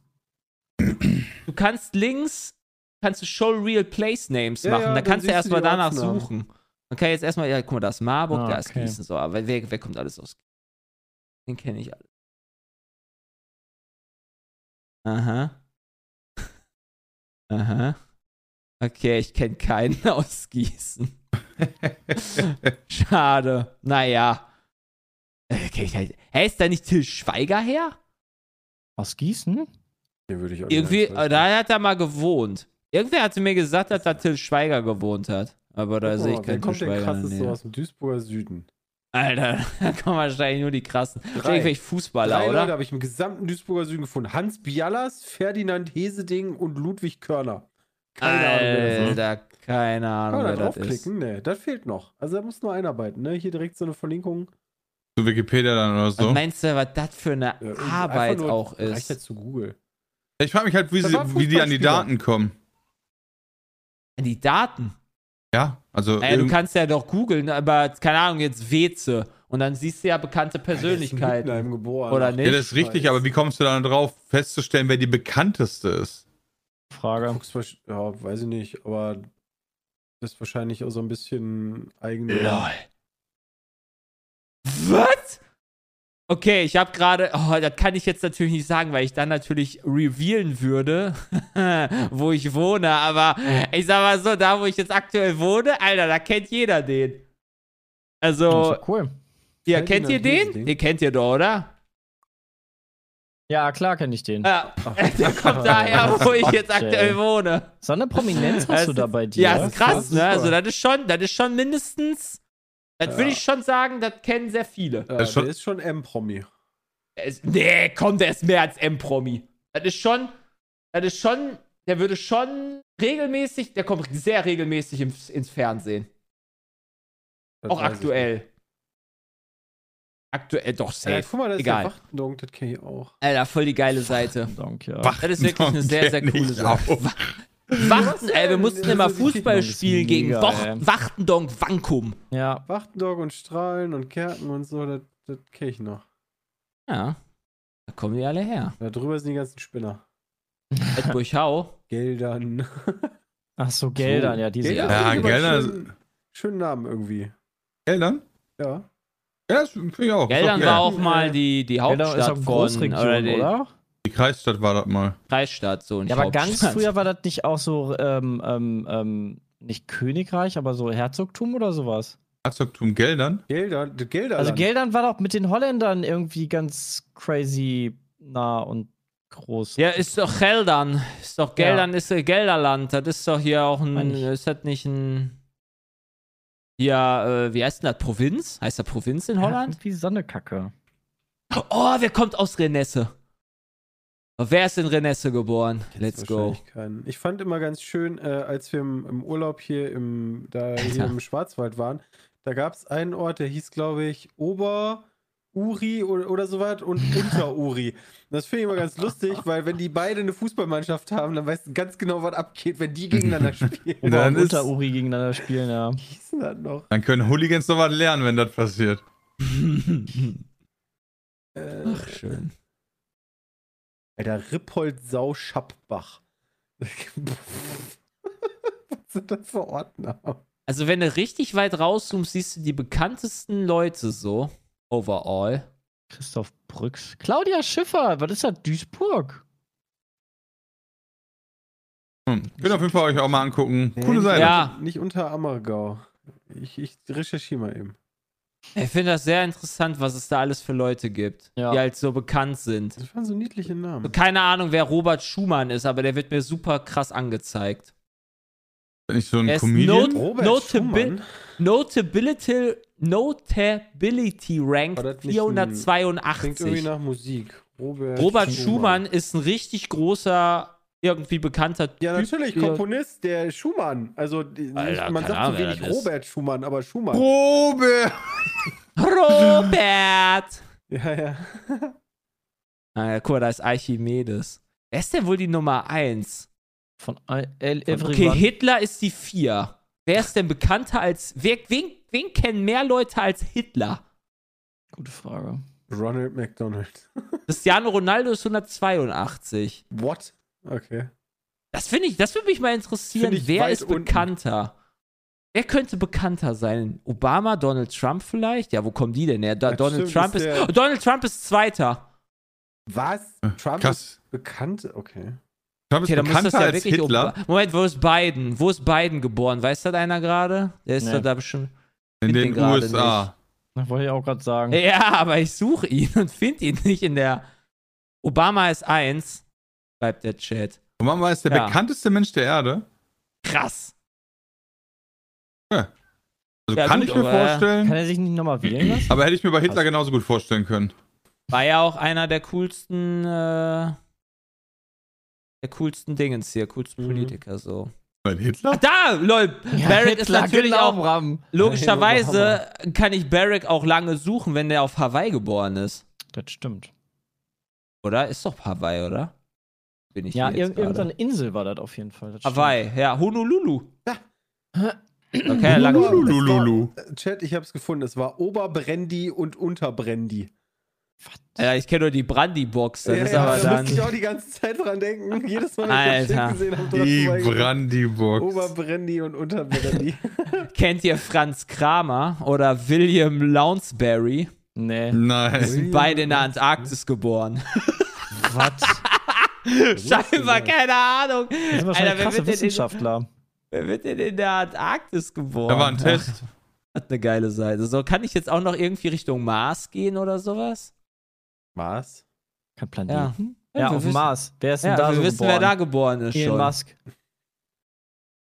du kannst links, kannst du Show Real Place Names Ja, machen. ja, da kannst du erstmal danach Ortsnamen. suchen. Man kann jetzt erstmal, ja, guck mal, da ist Marburg, Ah, da ist okay. Gießen. So, aber wer, wer kommt alles aus? Den kenne ich alle. Aha. Aha. Okay, ich kenne keinen aus Gießen. Schade. Naja. Äh, ich halt. Hä, ist da nicht Till Schweiger her? Aus Gießen? Den würde ich auch Irgendwie, da hat er mal gewohnt. Irgendwer hatte mir gesagt, dass da Till Schweiger gewohnt hat. Aber da sehe ich keinen Till Schweiger. der krasseste Nähe. aus dem Duisburger Süden? Alter, da kommen wahrscheinlich nur die krassen. Drei. Irgendwelche Fußballer, Drei Leute oder? habe ich im gesamten Duisburger Süden gefunden. Hans Bialas, Ferdinand Heseding und Ludwig Körner. Keine Ahnung, wer das ist. Alter, keine Kann Ahnung, man da das ist. draufklicken? Nee, das fehlt noch. Also da muss nur einarbeiten, ne? Hier direkt so eine Verlinkung. Zu Wikipedia dann oder so. meinst du, was das für eine Ja, Arbeit auch Reicht ja ist? zu Google. Ich frage mich halt, wie, sie, wie die an die. Daten kommen. Die Daten. Ja, also. Naja, du kannst ja doch googeln, aber keine Ahnung, jetzt Weze. Und dann siehst du ja bekannte Persönlichkeiten. Ist Wittenheim geboren. Oder nicht? ja, das ist richtig, aber wie kommst du dann drauf, festzustellen, wer die bekannteste ist? Frage. Ja, weiß ich nicht, aber das ist wahrscheinlich auch so ein bisschen eigene. Lol. Was? Okay, ich habe gerade, oh, das kann ich jetzt natürlich nicht sagen, weil ich dann natürlich revealen würde, wo ich wohne. Aber ich sag mal so, da wo ich jetzt aktuell wohne, Alter, da kennt jeder den. Das Also, ist ja cool. ihr kennt ihr den? Ihr kennt ihr doch, oder? Ja, klar kenne ich den. Ja, der kommt daher, wo ich jetzt aktuell wohne. So eine Prominenz Das hast du ist- da bei dir. Ja, ist krass, ne? Also, das ist schon, das ist schon mindestens, das Ja. würde ich schon sagen, das kennen sehr viele. Ja, Das ist schon- der ist schon M-Promi. Nee, komm, der ist mehr als M-Promi. Das ist schon, das ist schon, der würde schon regelmäßig, der kommt sehr regelmäßig ins, ins Fernsehen. Das Auch aktuell. Aktuell, doch, nicht. Ja, safe. guck mal, da ist Egal. der Wachtendonk, das kenne ich auch. Alter, voll die geile Seite. Dank, ja. Das ist wirklich eine sehr, sehr coole Sache. Wachten, ey, wir mussten immer Fußball das ist spielen gegen. Wachtendonk Wankum. ja. Wachtendonk und Strahlen und Kerken und so, das, das kenne ich noch. Ja, da kommen die alle her. Da drüber sind die ganzen Spinner. Edburghau. Geldern. Ach so, Geldern, So. ja, diese Geldern Ja, Geldern- Schön, schönen Namen irgendwie. Geldern? Ja. Ja, das finde ich auch. Geldern Ist war auch mal die, die Geldern ist Hauptstadt auch von, Großregion, oder die oder? Die Kreisstadt war das mal. Kreisstadt, so nicht Ja, aber ganz Hauptstadt. früher war das nicht auch so, ähm, ähm, ähm, nicht Königreich, aber so Herzogtum oder sowas. Herzogtum Geldern? Gelder, das Gelderland. Also Geldern war doch mit den Holländern irgendwie ganz crazy nah und groß. Ja, ist doch Geldern. Ist doch Geldern, ist äh, Gelderland. Das ist doch hier auch ein. Meine. Ist das nicht ein. Ja, äh, wie heißt denn das? Provinz? Heißt das Provinz in Holland? Wie Sonnekacke. Oh, wer kommt aus Renesse? Oh, wer ist in Renesse geboren? Let's go. Wahrscheinlich keinen. Ich fand immer ganz schön, äh, als wir im, im Urlaub hier im, da hier im Schwarzwald waren, da gab es einen Ort, der hieß, glaube ich, Ober. Uri oder, oder sowas und unter Uri. Das finde ich immer ganz lustig, weil wenn die beide eine Fußballmannschaft haben, dann weißt du ganz genau, was abgeht, wenn die gegeneinander spielen. Dann und ist- unter Uri gegeneinander spielen, ja. Das noch? Dann können Hooligans noch was lernen, wenn das passiert. Äh, Ach, schön. Alter, Rippold Sau Schappbach. Was sind das für Ortnamen? Also, wenn du richtig weit rauszoomst, siehst du die bekanntesten Leute so. Overall. Christoph Brücks. Claudia Schiffer, was ist das? Duisburg. Hm. Könnt ihr auf jeden Fall euch auch mal angucken. Nee, Coole nicht- Seite. Ja. Nicht unter Ammergau. Ich, ich recherchiere mal eben. Ich finde das sehr interessant, was es da alles für Leute gibt, Ja. die halt so bekannt sind. Das waren so niedliche Namen. Keine Ahnung, wer Robert Schumann ist, aber der wird mir super krass angezeigt. Bin ich so ein Er ist Comedian? Not- Robert Notabil- Schumann? Notability, Notability Rank War das nicht ein- Klingt irgendwie 482. nach Musik. Robert, Robert Schumann ist ein richtig großer, irgendwie bekannter Typ. Ja, natürlich, Komponist, der Schumann. Also, Alter, man sagt Ahnung, so wenig das ist. Robert Schumann, aber Schumann. Robert! Robert! ja, ja. Ah, ja, guck mal, da ist Archimedes. Wer ist denn wohl die Nummer 1? Von El Okay. Hitler ist die 4. Wer ist denn bekannter als. Wer, wen, wen kennen mehr Leute als Hitler? Gute Frage. Ronald McDonald. Cristiano Ronaldo ist 182. What? Okay. Das finde ich, das würde mich mal interessieren. Wer ist unten. bekannter? Wer könnte bekannter sein? Obama, Donald Trump vielleicht? Ja, wo kommen die denn her? Da, Donald stimmt, Trump ist ist. Oh, Donald Trump ist Zweiter. Was? Trump ist Krass. bekannt? Okay. Trump ist Okay, dann muss das bekannter ja als wirklich. Hitler. Oba- Moment, wo ist Biden? Wo ist Biden geboren? Weiß das einer gerade? Der ist Nee. doch da bestimmt. In den den USA. Das wollte ich auch gerade sagen. Ja, aber ich suche ihn und finde ihn nicht in der. Obama ist eins, schreibt der Chat. Obama ist der Ja. bekannteste Mensch der Erde. Krass. Also Ja, kann gut, ich mir vorstellen. Kann er sich nicht nochmal wählen lassen? aber hätte ich mir bei Hitler Krass. genauso gut vorstellen können. War ja auch einer der coolsten, äh, der coolsten Dingens hier, coolsten Mhm. Politiker so. Bei Hitler? Ach, da, lol, Barrick ist Hitler, natürlich genau, auch, Bram. logischerweise kann ich Barrick auch lange suchen, wenn der auf Hawaii geboren ist. Das stimmt. Oder? Ist doch Hawaii, oder? Bin ich Ja, hier jetzt ir irgendeine gerade. Insel war das auf jeden Fall. Das stimmt. Hawaii, ja, Honolulu. Ja. Okay, war- Chat, ich hab's gefunden. Es war Oberbrandy und Unterbrandy. Ja, ich kenne nur die Brandy-Box, das ja, ist ja, aber da musste ich dann. auch die ganze Zeit dran denken. Jedes Mal, wenn ich das gesehen habe, Die. Brandybox. Oberbrandy und Unterbrandy. Kennt ihr Franz Kramer oder William Lounsbury? Nee. Die Nein. sind beide in der Antarktis geboren. Was? Scheinbar, keine Ahnung. Das sind Alter, wahrscheinlich krasse wird, denn in, Wissenschaftler. wer wird denn in der Antarktis geboren? Da war ein Test. Hat eine geile Seite. So, kann ich jetzt auch noch irgendwie Richtung Mars gehen oder sowas? Was? Kein Planeten? Ja, Ja, auf dem Mars. Wer ist denn Ja, da wir so wissen, geboren? wer da geboren ist Elon schon. Musk.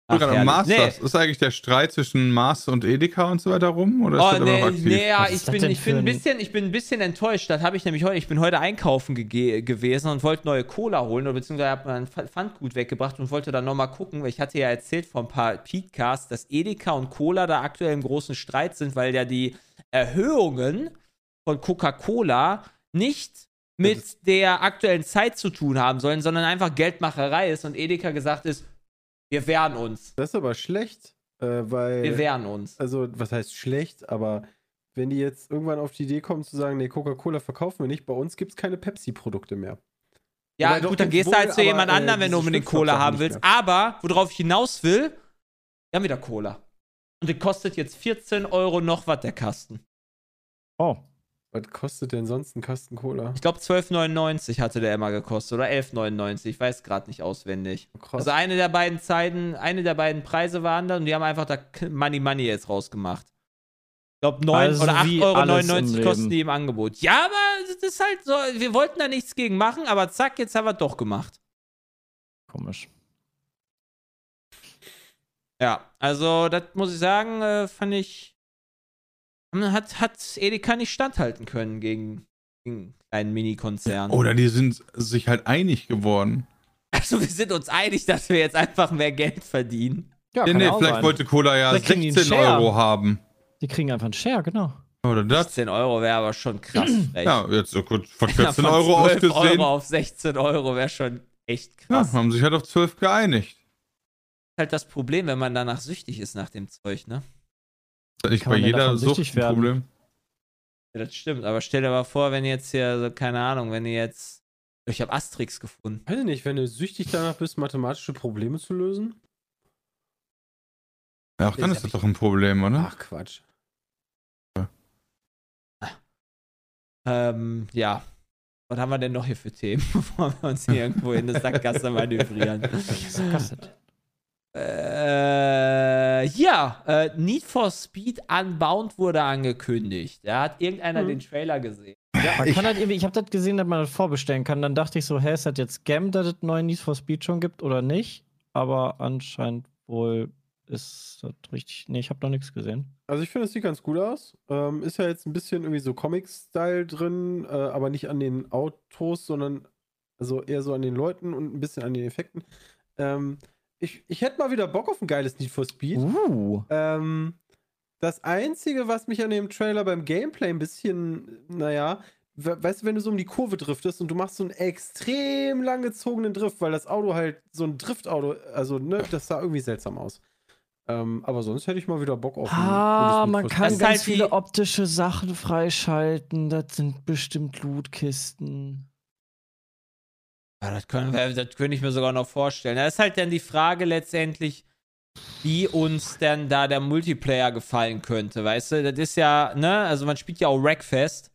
Ach, Gerade. Mars, Nee. das ist eigentlich der Streit zwischen Mars und Edeka und so weiter rum? Oder ist Oh, das immer nee, noch aktiv? nee, ja, Was ich bin, ich, bin ein bisschen, ich bin ein bisschen enttäuscht. Das habe ich nämlich heute, ich bin heute einkaufen gege- gewesen und wollte neue Cola holen, oder beziehungsweise habe mein Pf- Pfandgut weggebracht und wollte dann nochmal gucken, weil ich hatte ja erzählt vor ein paar Podcasts, dass Edeka und Cola da aktuell im großen Streit sind, weil ja die Erhöhungen von Coca-Cola nicht mit der aktuellen Zeit zu tun haben sollen, sondern einfach Geldmacherei ist und Edeka gesagt ist, wir wehren uns. Das ist aber schlecht, äh, weil. Wir wehren uns. also, was heißt schlecht, aber wenn die jetzt irgendwann auf die Idee kommen zu sagen, nee, Coca-Cola verkaufen wir nicht, bei uns gibt es keine Pepsi-Produkte mehr. Ja, doch gut, dann gehst du halt zu jemand äh, anderem, wenn du unbedingt Cola haben willst. mehr. Aber, worauf ich hinaus will, wir haben wieder Cola. Und die kostet jetzt 14 Euro noch was, der Kasten. Oh. Was kostet denn sonst ein Kasten Cola? Ich glaube 12,99 hatte der immer gekostet oder 11,99. Ich weiß gerade nicht auswendig. Krass. Also eine der beiden Zeiten, eine der beiden Preise waren da und die haben einfach da Money Money jetzt rausgemacht. Ich glaube, 9 also oder 8,99 Euro kosten die im Angebot. Ja, aber das ist halt so, wir wollten da nichts gegen machen, aber zack, jetzt haben wir doch gemacht. Komisch. Ja, also das muss ich sagen, äh, fand ich. Hat, hat Edeka nicht standhalten können gegen, gegen einen Mini-Konzern. Oder die sind sich halt einig geworden. Also wir sind uns einig, dass wir jetzt einfach mehr Geld verdienen. Ja, ja nee, vielleicht sein. wollte Cola ja 16 Euro haben. Die kriegen einfach einen Share, genau. Oder das? 16 Euro wäre aber schon krass frech. Ja, jetzt so gut von 14 Euro ausgesehen. Euro auf 16 Euro wäre schon echt krass. Ja, haben sich halt auf 12 geeinigt. Halt das Problem, wenn man danach süchtig ist nach dem Zeug, ne? Das ist nicht bei jeder Sucht ein Problem. Ja, das stimmt, aber stell dir mal vor, wenn jetzt hier, also, keine Ahnung, wenn ihr jetzt. Ich habe Asterix gefunden. Weiß ich nicht, wenn du süchtig danach bist, mathematische Probleme zu lösen? Ja, auch dann ist das doch ein Problem, oder? Ach, Quatsch. Ja. Ähm, ja. Was haben wir denn noch hier für Themen, bevor wir uns hier irgendwo in eine Sackgasse manövrieren? Sackgasse. Äh, ja, äh, Need for Speed Unbound wurde angekündigt. Da hat irgendeiner mhm. den Trailer gesehen. Ja, man ich, kann halt irgendwie, ich habe das gesehen, dass man das vorbestellen kann. Dann dachte ich so, hä, ist das jetzt Scam, dass es neuen Need for Speed schon gibt oder nicht? Aber anscheinend wohl ist das richtig. Nee, ich habe noch nichts gesehen. Also ich finde, es sieht ganz gut aus. Ähm, ist ja jetzt ein bisschen irgendwie so Comic-Style drin, äh, aber nicht an den Autos, sondern also eher so an den Leuten und ein bisschen an den Effekten. Ähm, ich, ich hätte mal wieder Bock auf ein geiles Need for Speed. Uh. Ähm, das Einzige, was mich an dem Trailer beim Gameplay ein bisschen, naja, weißt du, wenn du so um die Kurve driftest und du machst so einen extrem langgezogenen Drift, weil das Auto halt so ein Driftauto, also ne, das sah irgendwie seltsam aus. Ähm, aber sonst hätte ich mal wieder Bock auf ein Ah, man kann ganz halt viele optische Sachen freischalten. Das sind bestimmt Lootkisten. Ja, das, können wir, das könnte ich mir sogar noch vorstellen. Das ist halt dann die Frage letztendlich, wie uns denn da der Multiplayer gefallen könnte, weißt du? Das ist ja, ne, also man spielt ja auch Rackfest.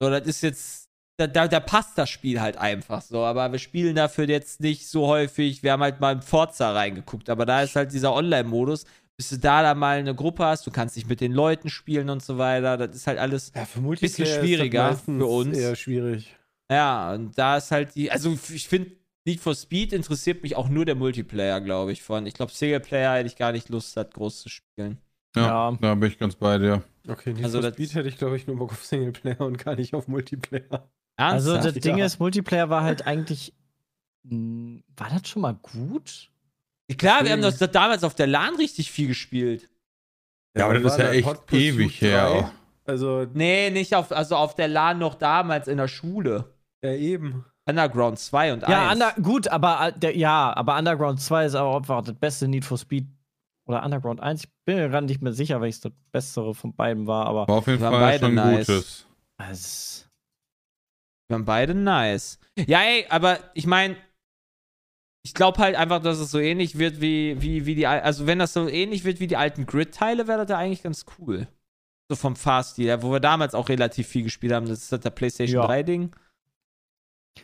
So, das ist jetzt da, da, da, passt das Spiel halt einfach so. Aber wir spielen dafür jetzt nicht so häufig. Wir haben halt mal in Forza reingeguckt, aber da ist halt dieser Online-Modus. Bis du da dann mal eine Gruppe hast, du kannst dich mit den Leuten spielen und so weiter. Das ist halt alles ja, ein bisschen schwieriger für uns. Eher schwierig. Ja, und da ist halt die. Also, ich finde, Need for Speed interessiert mich auch nur der Multiplayer, glaube ich, von. Ich glaube, Singleplayer hätte ich gar nicht Lust, das groß zu spielen. Ja, ja, da bin ich ganz bei dir. Okay, Need also for Speed hätte ich, glaube ich, nur Bock auf Singleplayer und gar nicht auf Multiplayer. Ernsthaft? Also das Ding ist, Multiplayer war halt eigentlich. War das schon mal gut? Klar, wir haben das damals auf der LAN richtig viel gespielt. Ja, aber das ist ja echt ewig her. Also. Nee, nicht auf, also auf der LAN noch damals in der Schule. Ja, eben. Underground 2 und 1. Ja, gut, aber äh, der, ja, aber Underground 2 ist auch einfach das beste Need for Speed. Oder Underground 1. Ich bin mir gerade nicht mehr sicher, welches das bessere von beiden war, aber. War auf jeden Fall schon nice. gutes. Also, wir waren beide nice. Ja, ey, aber ich meine, ich glaube halt einfach, dass es so ähnlich wird wie, wie, wie die, also wenn das so ähnlich wird wie die alten Grid-Teile, wäre das ja eigentlich ganz cool. So vom Fahrstil, wo wir damals auch relativ viel gespielt haben. Das ist das der PlayStation ja. 3-Ding.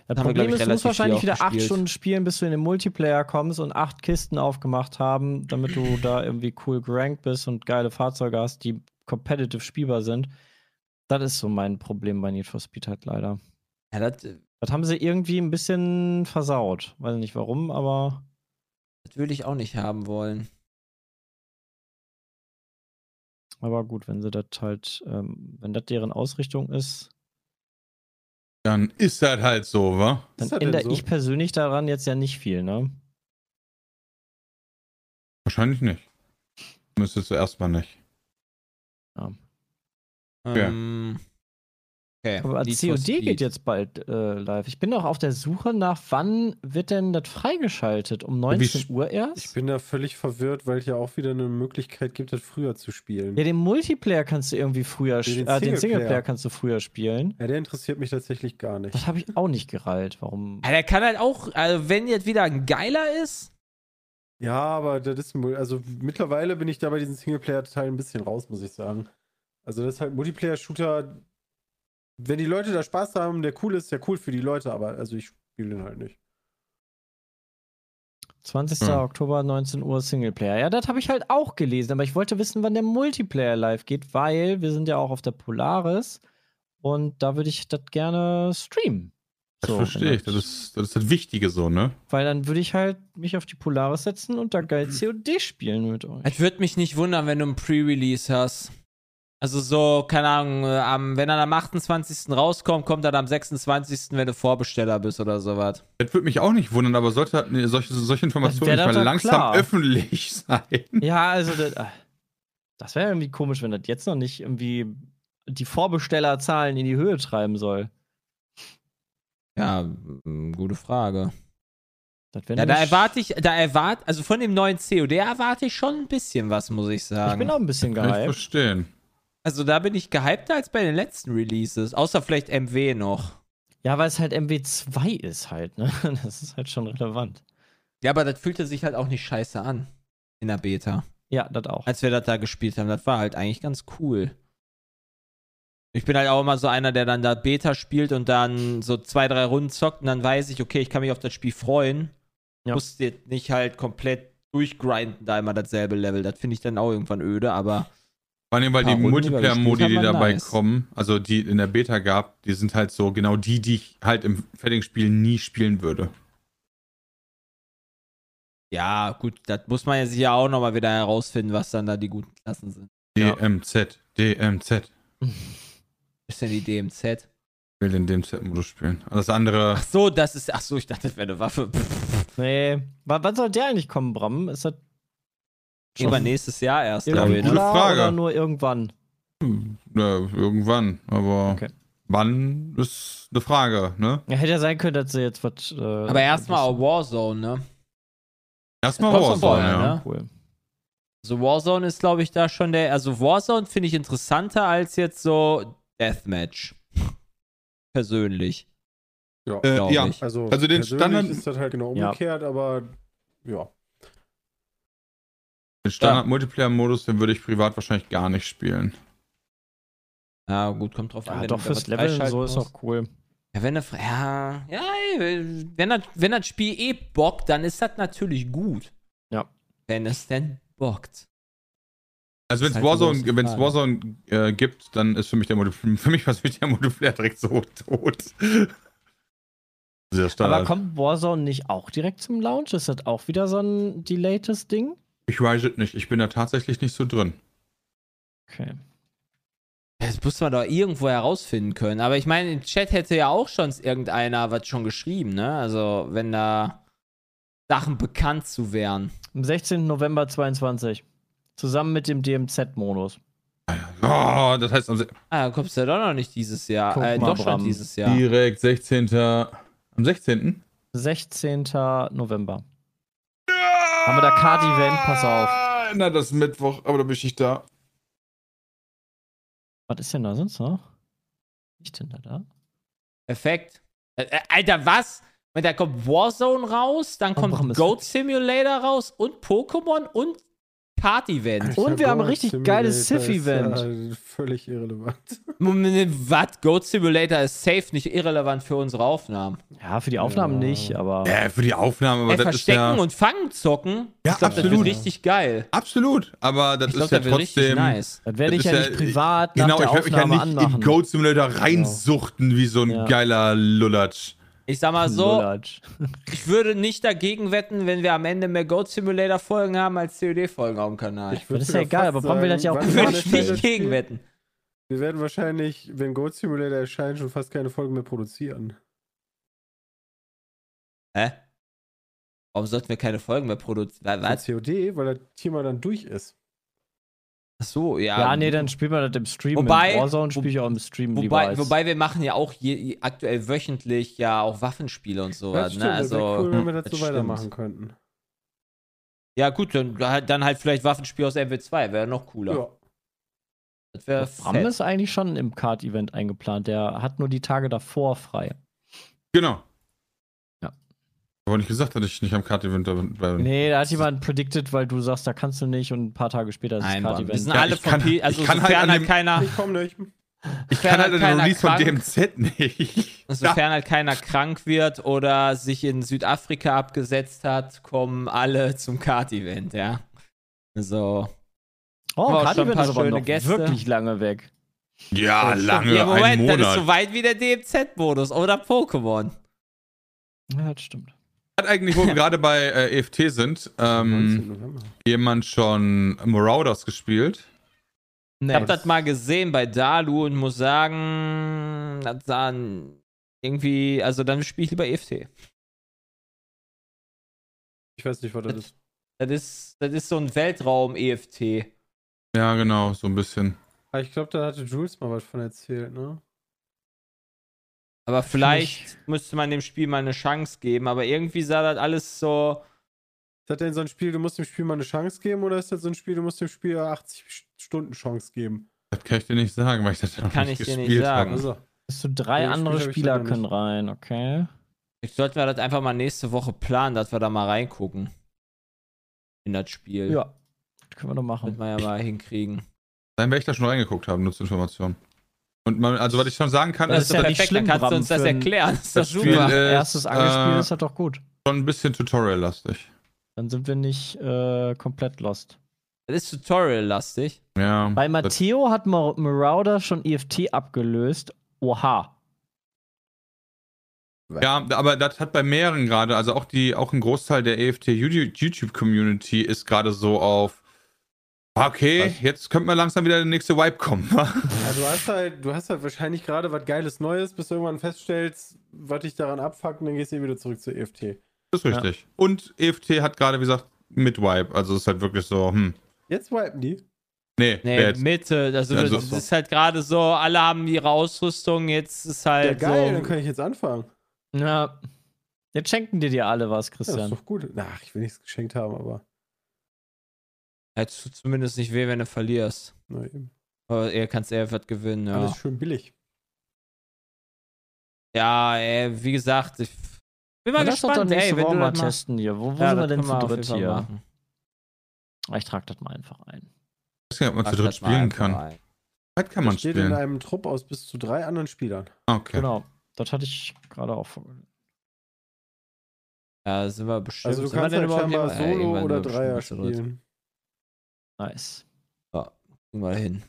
Das, Problem wir, ist, du musst wahrscheinlich wieder acht Stunden spielen, bis du in den Multiplayer kommst und acht Kisten aufgemacht haben, damit du da irgendwie cool gerankt bist und geile Fahrzeuge hast, die competitive spielbar sind. Das ist so mein Problem bei Need for Speed halt leider. Ja, das, äh, das haben sie irgendwie ein bisschen versaut. Weiß nicht warum, aber. Das würde ich auch nicht haben wollen. Aber gut, wenn sie das halt, ähm, wenn das deren Ausrichtung ist. Dann ist das halt so, wa? Dann ändere so? ich persönlich daran jetzt ja nicht viel, ne? Wahrscheinlich nicht. Müsstest du erstmal nicht. Ja. Ähm, Okay. Aber COD geht jetzt bald äh, live. Ich bin noch auf der Suche nach, wann wird denn das freigeschaltet? Um 19 Uhr erst? Ich bin da völlig verwirrt, weil es ja auch wieder eine Möglichkeit gibt, das früher zu spielen. Ja, den Multiplayer kannst du irgendwie früher spielen. Den, äh, den Singleplayer kannst du früher spielen. Ja, der interessiert mich tatsächlich gar nicht. Das habe ich auch nicht gereilt. Warum? Ja, der kann halt auch, also wenn jetzt wieder ein geiler ist. Ja, aber das ist, also mittlerweile bin ich da bei diesen Singleplayer-Teilen ein bisschen raus, muss ich sagen. Also das ist halt Multiplayer-Shooter, wenn die Leute da Spaß haben, der cool ist, der cool für die Leute, aber also ich spiele den halt nicht. 20. Ja. Oktober, 19 Uhr Singleplayer. Ja, das habe ich halt auch gelesen, aber ich wollte wissen, wann der Multiplayer live geht, weil wir sind ja auch auf der Polaris und da würde ich das gerne streamen. Das so, verstehe ich. Das ist, das ist das Wichtige so, ne? Weil dann würde ich halt mich auf die Polaris setzen und da geil COD spielen mit euch. Es würde mich nicht wundern, wenn du ein Pre-Release hast. Also so, keine Ahnung, äh, am, wenn er am 28. rauskommt, kommt er am 26., wenn du Vorbesteller bist oder sowas. Das würde mich auch nicht wundern, aber sollte halt, nee, solche, solche Informationen nicht mal langsam klar. öffentlich sein. Ja, also das, äh, das wäre irgendwie komisch, wenn das jetzt noch nicht irgendwie die Vorbestellerzahlen in die Höhe treiben soll. Ja, gute Frage. Ja, da erwarte ich, da erwarte, also von dem neuen COD erwarte ich schon ein bisschen was, muss ich sagen. Ich bin auch ein bisschen gehypt. Kann ich verstehen. Also da bin ich gehypter als bei den letzten Releases, außer vielleicht MW noch. Ja, weil es halt MW2 ist halt, ne? Das ist halt schon relevant. Ja, aber das fühlte sich halt auch nicht scheiße an in der Beta. Ja, das auch. Als wir das da gespielt haben, das war halt eigentlich ganz cool. Ich bin halt auch immer so einer, der dann da Beta spielt und dann so zwei, drei Runden zockt und dann weiß ich, okay, ich kann mich auf das Spiel freuen. Ja. Muss jetzt nicht halt komplett durchgrinden, da immer dasselbe Level. Das finde ich dann auch irgendwann öde, aber vor allem, weil die Multiplayer-Modi, die dabei nice. kommen, also die in der Beta gab, die sind halt so genau die, die ich halt im fertigen Spiel nie spielen würde. Ja, gut, das muss man ja sicher auch nochmal wieder herausfinden, was dann da die guten Klassen sind. DMZ, DMZ. ist denn die DMZ? Ich will den DMZ-Modus spielen. Das andere. Ach so, das ist. Ach so, ich dachte, das wäre eine Waffe. Nee. Wann soll der eigentlich kommen, Bram? Ist das Schon nächstes Jahr erst, glaube ich. Gute Frage. Oder nur irgendwann? Ja, irgendwann, aber okay. wann ist eine Frage, ne? Ja, hätte ja sein können, dass sie jetzt was. Äh, aber erstmal Warzone, ne? Erstmal Warzone, vorher, ja. Ne? Cool. Also Warzone ist, glaube ich, da schon der. Also Warzone finde ich interessanter als jetzt so Deathmatch. Persönlich. Ja, äh, ja. Also, also den Standard ist das halt genau umgekehrt, ja. aber ja. Den Standard-Multiplayer-Modus, den würde ich privat wahrscheinlich gar nicht spielen. Ja, gut, kommt drauf ja, an. Doch, fürs Level so ist auch cool. Ja, wenn, das, ja, ja, wenn, das, wenn das Spiel eh bockt, dann ist das natürlich gut. Ja. Wenn es denn bockt. Also wenn es halt Warzone, wenn's Warzone äh, gibt, dann ist für mich der Multiplayer, für mich persönlich der Multiplayer direkt so tot. Aber kommt Warzone nicht auch direkt zum Launch? Ist das auch wieder so ein delayedes Ding? Ich weiß es nicht. Ich bin da tatsächlich nicht so drin. Okay. Das muss man doch irgendwo herausfinden können. Aber ich meine, im Chat hätte ja auch schon irgendeiner was schon geschrieben, ne? Also, wenn da Sachen bekannt zu wären. Am 16. November 22. Zusammen mit dem DMZ-Modus. Oh, das heißt, am ah, kommst du ja doch noch nicht dieses Jahr. Guck äh, doch schon dieses Jahr. Direkt 16. Am 16. 16. November. Haben wir da Card-Event? Pass auf. Na, das ist Mittwoch, aber da bin ich da. Was ist denn da sonst noch? Was ist denn da da? Perfekt. Äh, äh, Alter, was? Da kommt Warzone raus, dann kommt Goat Simulator raus und Pokémon und Kart-Event. Und wir haben ein richtig geiles Sif-Event. Ja völlig irrelevant. Was? Goat Simulator ist safe nicht irrelevant für unsere Aufnahmen. Ja, für die Aufnahmen ja. nicht, aber. Ja, für die Aufnahmen, aber Ey, das Verstecken ist ja und Fangen zocken. Ja, ich glaub, absolut. Das wird richtig geil. Absolut, aber das ich ist glaub, ja das trotzdem. Nice. Das werde ich ja nicht privat. Genau, ich werde mich ja nicht anmachen. in Goat Simulator genau. reinsuchten wie so ein geiler Lullatsch. Ich sag mal so, ich würde nicht dagegen wetten, wenn wir am Ende mehr Goat Simulator Folgen haben als COD Folgen auf dem Kanal. das ist ja egal, aber warum will das ja auch Würde ich nicht gegen wetten. Wir werden wahrscheinlich, wenn Goat Simulator erscheint, schon fast keine Folgen mehr produzieren. Hä? Warum sollten wir keine Folgen mehr produzieren? COD, weil das Thema dann durch ist. Ach so, ja. Ja, nee, dann spielt man das im Stream. Wobei, Mit Warzone spiele ich auch im Stream wobei, wobei wir machen ja auch je, aktuell wöchentlich ja auch Waffenspiele und so. Das ne? Also, cool, wenn wir das, das so weitermachen könnten. Ja, gut, dann, dann halt vielleicht Waffenspiel aus MW2, wäre noch cooler. Ja. Das wäre Bram ist eigentlich schon im Card-Event eingeplant. Der hat nur die Tage davor frei. Genau. Aber nicht gesagt, dass ich nicht am Card-Event bin. Nee, da hat jemand predicted, weil du sagst, da kannst du nicht und ein paar Tage später ist das Card-Event. Wir sind ja, alle von P also ich kann halt, halt keiner. Ich komm nicht. Ich kann halt den Release von DMZ nicht. Sofern ja. halt keiner krank wird oder sich in Südafrika abgesetzt hat, kommen alle zum Kart-Event, ja. So. Oh, Kart-Event ist aber noch Gäste. wirklich lange weg. Ja, lange, ja, Moment, ein Monat. das ist so weit wie der DMZ-Modus oder Pokémon. Ja, das stimmt. Hat eigentlich, wo wir gerade bei äh, EFT sind, ähm, jemand schon Marauders gespielt? Nee. Ich habe das mal gesehen bei Dalu und muss sagen, das sah irgendwie, also dann spiele ich lieber EFT. Ich weiß nicht, was das, das ist. Das ist, das ist so ein Weltraum-EFT. Ja, genau, so ein bisschen. Ah, ich glaube, da hatte Jules mal was von erzählt, ne? Aber vielleicht müsste man dem Spiel mal eine Chance geben, aber irgendwie sah das alles so. Ist das denn so ein Spiel, du musst dem Spiel mal eine Chance geben oder ist das so ein Spiel, du musst dem Spiel 80 Stunden Chance geben? Das kann ich dir nicht sagen, weil ich das, das kann ich dir nicht sagen. Also, Bist du drei ja, andere Spieler können rein, okay? Ich sollte wir das einfach mal nächste Woche planen, dass wir da mal reingucken. In das Spiel. Ja, das können wir doch machen. Wird man ja mal hinkriegen. Dann werde ich da schon reingeguckt haben, nur zur Information. Und man, also was ich schon sagen kann, das ist, ist ja perfekt, nicht schlimm, dann kannst du uns das erklären. Das, das Spiel super. Ist, Erstes angespielt äh, ist halt doch gut. Schon ein bisschen Tutorial-lastig. Dann sind wir nicht äh, komplett lost. Das ist Tutorial-lastig. Ja. Bei Matteo hat Marauder schon EFT abgelöst. Oha. Ja, aber das hat bei mehreren gerade, also auch die, auch ein Großteil der EFT YouTube-Community ist gerade so auf Okay, was? jetzt könnte mal langsam wieder der nächste Wipe kommen. ja, du hast halt, du hast halt wahrscheinlich gerade was Geiles Neues, bis du irgendwann feststellst, was dich daran abfuckt und dann gehst du wieder zurück zu EFT. Das ist richtig. Ja. Und EFT hat gerade, wie gesagt, mit Wipe. Also es ist halt wirklich so, hm. Jetzt wipen die? Nee, nee Mitte. Also, also das ist halt gerade so, alle haben ihre Ausrüstung, jetzt ist halt. Ja, geil, so, dann kann ich jetzt anfangen. Ja. Jetzt schenken die dir alle was, Christian. Ja, das ist doch gut. Ach, ich will nichts geschenkt haben, aber. Hättest du zumindest nicht weh, wenn du verlierst. Na eben. Aber er kannst eher was gewinnen, ja. Alles schön billig. Ja, ey, wie gesagt, ich bin mal Lass gespannt. Doch ey, wenn du mal testen hier. Wo, wo ja, sind wir denn zu dritt hier? Machen. Ich trage das mal einfach ein. Ich weiß nicht, ob man zu dritt spielen kann. Weit kann man das steht spielen. in einem Trupp aus bis zu drei anderen Spielern. Okay. Genau. Das hatte ich gerade auch vorgelesen. Ja, sind wir bestimmt. Also du kannst halt scheinbar Solo oder Dreier spielen. Nice. Ja, mal hin.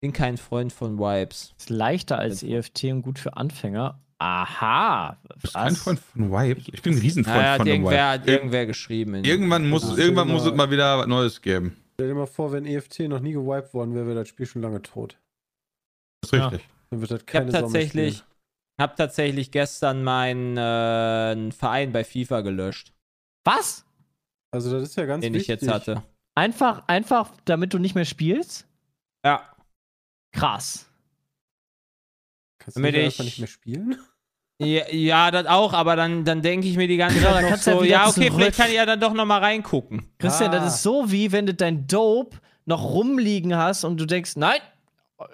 Bin kein Freund von Vibes. Ist leichter als EFT und gut für Anfänger. Aha. Du bist kein Freund von Vibes? Ich bin ein Riesenfreund naja, von irgendwer, Hat irgendwer geschrieben. Irgendwann muss, es, irgendwann muss es mal wieder was Neues geben. Stell dir mal vor, wenn EFT noch nie gewiped worden wäre, wäre das Spiel schon lange tot. Das ist richtig. Dann wird das keine ich hab tatsächlich, hab tatsächlich gestern meinen äh, Verein bei FIFA gelöscht. Was? Also das ist ja ganz Den wichtig. ich jetzt hatte. Einfach, einfach, damit du nicht mehr spielst? Ja. Krass. Kannst du damit einfach nicht mehr spielen? Ja, ja, das auch, aber dann, dann denke ich mir die ganze Zeit noch so, ja, okay, zurück. vielleicht kann ich ja dann doch noch mal reingucken. Christian, ah. das ist so wie, wenn du dein Dope noch rumliegen hast und du denkst, nein,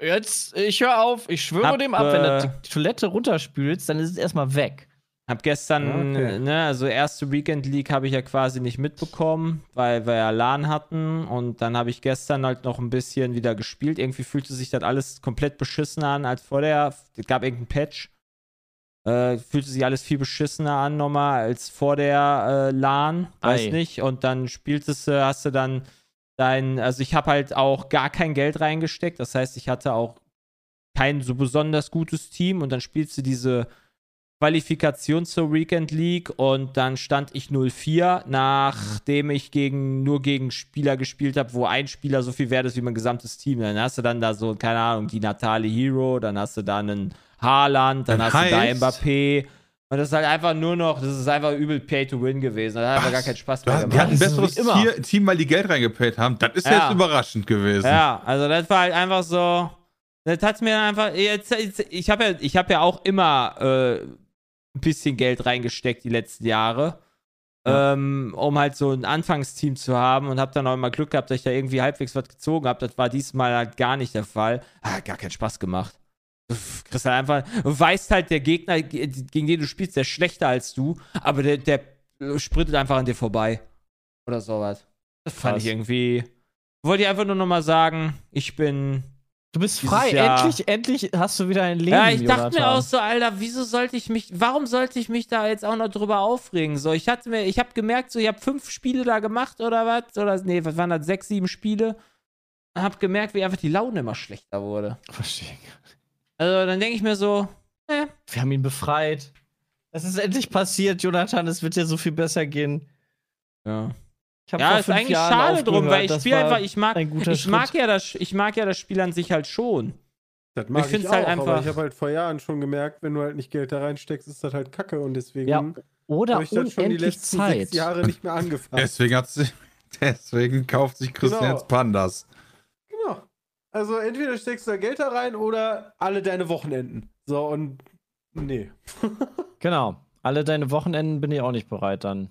jetzt, ich höre auf, ich schwöre Hab, dem ab, wenn du äh, die Toilette runterspülst, dann ist es erstmal weg. Hab gestern, ah, okay. ne, also erste Weekend League habe ich ja quasi nicht mitbekommen, weil wir ja LAN hatten und dann habe ich gestern halt noch ein bisschen wieder gespielt. Irgendwie fühlte sich das alles komplett beschissen an als vor der, es gab irgendeinen Patch. Äh, fühlte sich alles viel beschissener an nochmal als vor der äh, LAN, weiß Ei. nicht. Und dann spieltest du, hast du dann dein, also ich habe halt auch gar kein Geld reingesteckt. Das heißt, ich hatte auch kein so besonders gutes Team und dann spielst du diese Qualifikation zur Weekend League und dann stand ich 0-4, nachdem ich gegen, nur gegen Spieler gespielt habe, wo ein Spieler so viel wert ist wie mein gesamtes Team. Dann hast du dann da so, keine Ahnung, die Natale Hero, dann hast du da einen Haaland, dann, dann hast heißt, du da Mbappé. Und das ist halt einfach nur noch, das ist einfach übel Pay to Win gewesen. Das hat einfach gar keinen Spaß mehr gemacht. Die hatten ein besseres Team, weil die Geld reingepayt haben. Das ist ja. jetzt überraschend gewesen. Ja, also das war halt einfach so. Das hat mir einfach. Jetzt, ich habe ja, hab ja auch immer äh, ein bisschen Geld reingesteckt die letzten Jahre. Ja. Ähm, um halt so ein Anfangsteam zu haben und habe dann auch immer Glück gehabt, dass ich da irgendwie halbwegs was gezogen habe. Das war diesmal halt gar nicht der Fall. Hat gar keinen Spaß gemacht. Du kriegst halt einfach, du weißt halt, der Gegner, gegen den du spielst, der ist schlechter als du, aber der, der sprintet einfach an dir vorbei. Oder sowas. Das fand Krass. ich irgendwie. Wollte ich einfach nur nochmal sagen, ich bin Du bist frei. Endlich, endlich hast du wieder ein Leben. Ja, ich dachte mir auch so, Alter, wieso sollte ich mich, warum sollte ich mich da jetzt auch noch drüber aufregen? So, ich hatte mir, ich habe gemerkt, so, ich habe fünf Spiele da gemacht oder was? Oder, nee, was waren das? Sechs, sieben Spiele. Und hab gemerkt, wie einfach die Laune immer schlechter wurde. Verstehe. Also, dann denke ich mir so, äh. Wir haben ihn befreit. Es ist endlich passiert, Jonathan. Es wird dir so viel besser gehen. Ja. Ja, ist eigentlich Jahren schade drum, weil ich spiele einfach, ich mag, ich mag ja das, ich mag ja das Spiel an sich halt schon. Das mag ich, ich halt auch, halt einfach. Aber ich habe halt vor Jahren schon gemerkt, wenn du halt nicht Geld da reinsteckst, ist das halt Kacke und deswegen ja, oder ich das schon die letzten Zeit. sechs Jahre nicht mehr angefangen. Deswegen, hat sie, deswegen kauft sich Christian genau. jetzt Pandas. Genau. Also entweder steckst du da Geld da rein oder alle deine Wochenenden. So und nee. genau. Alle deine Wochenenden bin ich auch nicht bereit dann.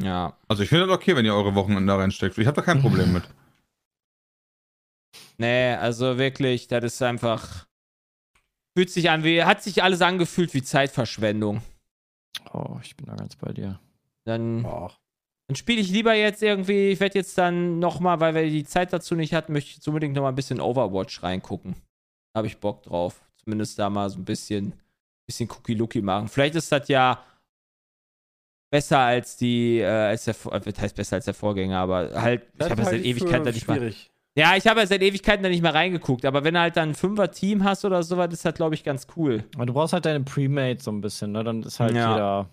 Ja. Also ich finde das okay, wenn ihr eure Wochenenden da reinsteckt. Ich habe da kein Problem mit. Nee, also wirklich, das ist einfach. Fühlt sich an wie. Hat sich alles angefühlt wie Zeitverschwendung. Oh, ich bin da ganz bei dir. Dann. Oh. Dann spiele ich lieber jetzt irgendwie. Ich werde jetzt dann nochmal, weil wir die Zeit dazu nicht hatten, möchte ich jetzt unbedingt nochmal ein bisschen Overwatch reingucken. Da habe ich Bock drauf. Zumindest da mal so ein bisschen, bisschen Cookie-Lookie machen. Vielleicht ist das ja besser als die, äh, als der, äh, heißt besser als der Vorgänger, aber halt, das ich habe ja seit Ewigkeiten da nicht mal. Ja, ich habe ja seit Ewigkeiten da nicht mehr reingeguckt, aber wenn du halt dann ein Fünfer-Team hast oder sowas, ist das, glaube ich, ganz cool. Aber du brauchst halt deine Premade so ein bisschen, ne? Dann ist halt ja. jeder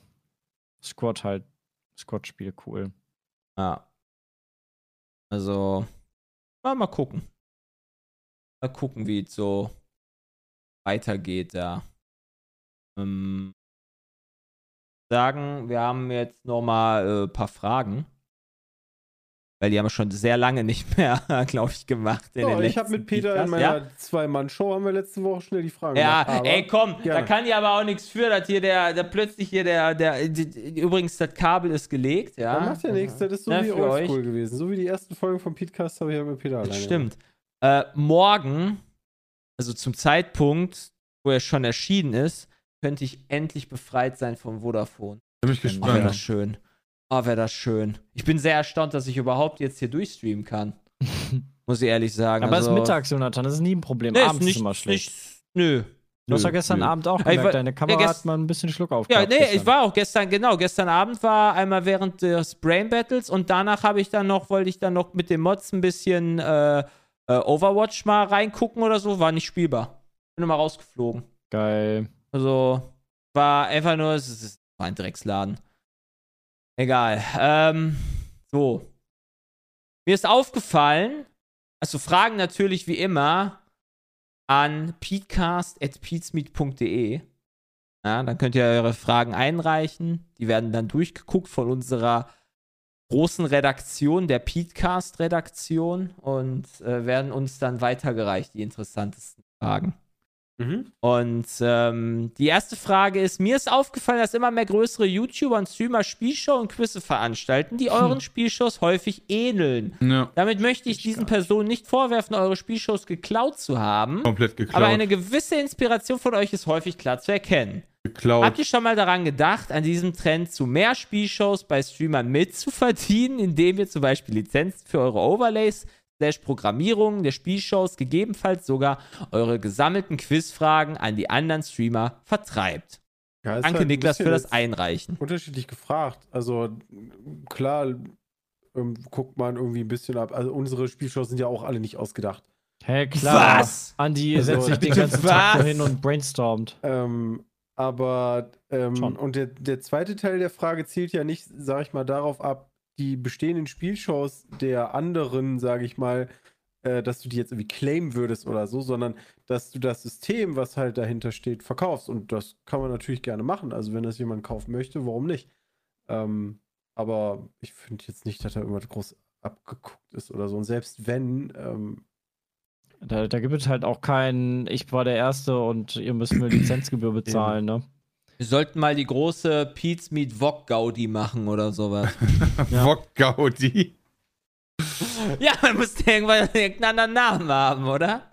Squad halt, Squad-Spiel cool. Ja. Also, mal, mal gucken. Mal gucken, wie es so weitergeht da. Ähm, sagen, wir haben jetzt noch mal ein äh, paar Fragen. Weil die haben wir schon sehr lange nicht mehr, glaube ich, gemacht. Oh, ich habe mit Peter Podcast. in meiner ja? Zwei-Mann-Show haben wir letzte Woche schnell die Fragen Ja, gemacht, ey, komm, gerne. da kann ja aber auch nichts für, dass hier der, der plötzlich hier der, der, die, übrigens, das Kabel ist gelegt, ja. Das macht ja nichts, das ist so ja, wie oldschool gewesen. So wie die ersten Folgen vom Podcast habe ich ja mit Peter alleine. Stimmt. Äh, morgen, also zum Zeitpunkt, wo er schon erschienen ist, könnte ich endlich befreit sein vom Vodafone. Bin ich gespannt. Oh, wäre das schön. Oh, wäre das schön. Ich bin sehr erstaunt, dass ich überhaupt jetzt hier durchstreamen kann. Muss ich ehrlich sagen. Aber also, es ist mittags, Jonathan, das ist nie ein Problem. Nee, Abends ist, nicht, ist immer schlecht. Nicht, nö. Du hast ja gestern nö. Abend auch gemerkt, war, deine Kamera ja, hat mal ein bisschen Schluck auf. Ja, nee, gestern. ich war auch gestern, genau, gestern Abend war einmal während des Brain Battles und danach habe ich dann noch, wollte ich dann noch mit den Mods ein bisschen äh, äh, Overwatch mal reingucken oder so, war nicht spielbar. Bin immer rausgeflogen. Geil. Also, war einfach nur, es ist ein Drecksladen. Egal. Ähm, so. Mir ist aufgefallen, also Fragen natürlich wie immer an peatcast.peatsmeet.de. Ja, dann könnt ihr eure Fragen einreichen. Die werden dann durchgeguckt von unserer großen Redaktion, der Peatcast-Redaktion, und äh, werden uns dann weitergereicht, die interessantesten Fragen. Mhm. Und ähm, die erste Frage ist: Mir ist aufgefallen, dass immer mehr größere YouTuber und Streamer Spielshow und Quizze veranstalten, die euren hm. Spielshows häufig ähneln. Ja. Damit möchte ich diesen Personen nicht vorwerfen, eure Spielshows geklaut zu haben. Komplett geklaut. Aber eine gewisse Inspiration von euch ist häufig klar zu erkennen. Geklaut. Habt ihr schon mal daran gedacht, an diesem Trend zu mehr Spielshows bei Streamern mitzuverdienen, indem ihr zum Beispiel Lizenzen für eure Overlays slash Programmierung der Spielshows gegebenenfalls sogar eure gesammelten Quizfragen an die anderen Streamer vertreibt. Ja, Danke, halt Niklas, für das Einreichen. Unterschiedlich gefragt. Also, klar, ähm, guckt man irgendwie ein bisschen ab. Also, unsere Spielshows sind ja auch alle nicht ausgedacht. Hä, hey, klar. Was? Andi also, setzt sich den ganzen was? Tag hin und brainstormt. Ähm, aber, ähm, und der, der zweite Teil der Frage zielt ja nicht, sag ich mal, darauf ab, die bestehenden Spielshows der anderen, sage ich mal, äh, dass du die jetzt irgendwie claimen würdest oder so, sondern dass du das System, was halt dahinter steht, verkaufst. Und das kann man natürlich gerne machen. Also wenn das jemand kaufen möchte, warum nicht? Ähm, aber ich finde jetzt nicht, dass da irgendwas groß abgeguckt ist oder so. Und selbst wenn, ähm, da, da, gibt es halt auch keinen, ich war der Erste und ihr müsst mir Lizenzgebühr bezahlen, ne? Wir sollten mal die große Pete's Meat Wok Gaudi machen oder sowas. ja. Wok Gaudi? ja, man muss irgendwann irgendeinen anderen Namen haben, oder?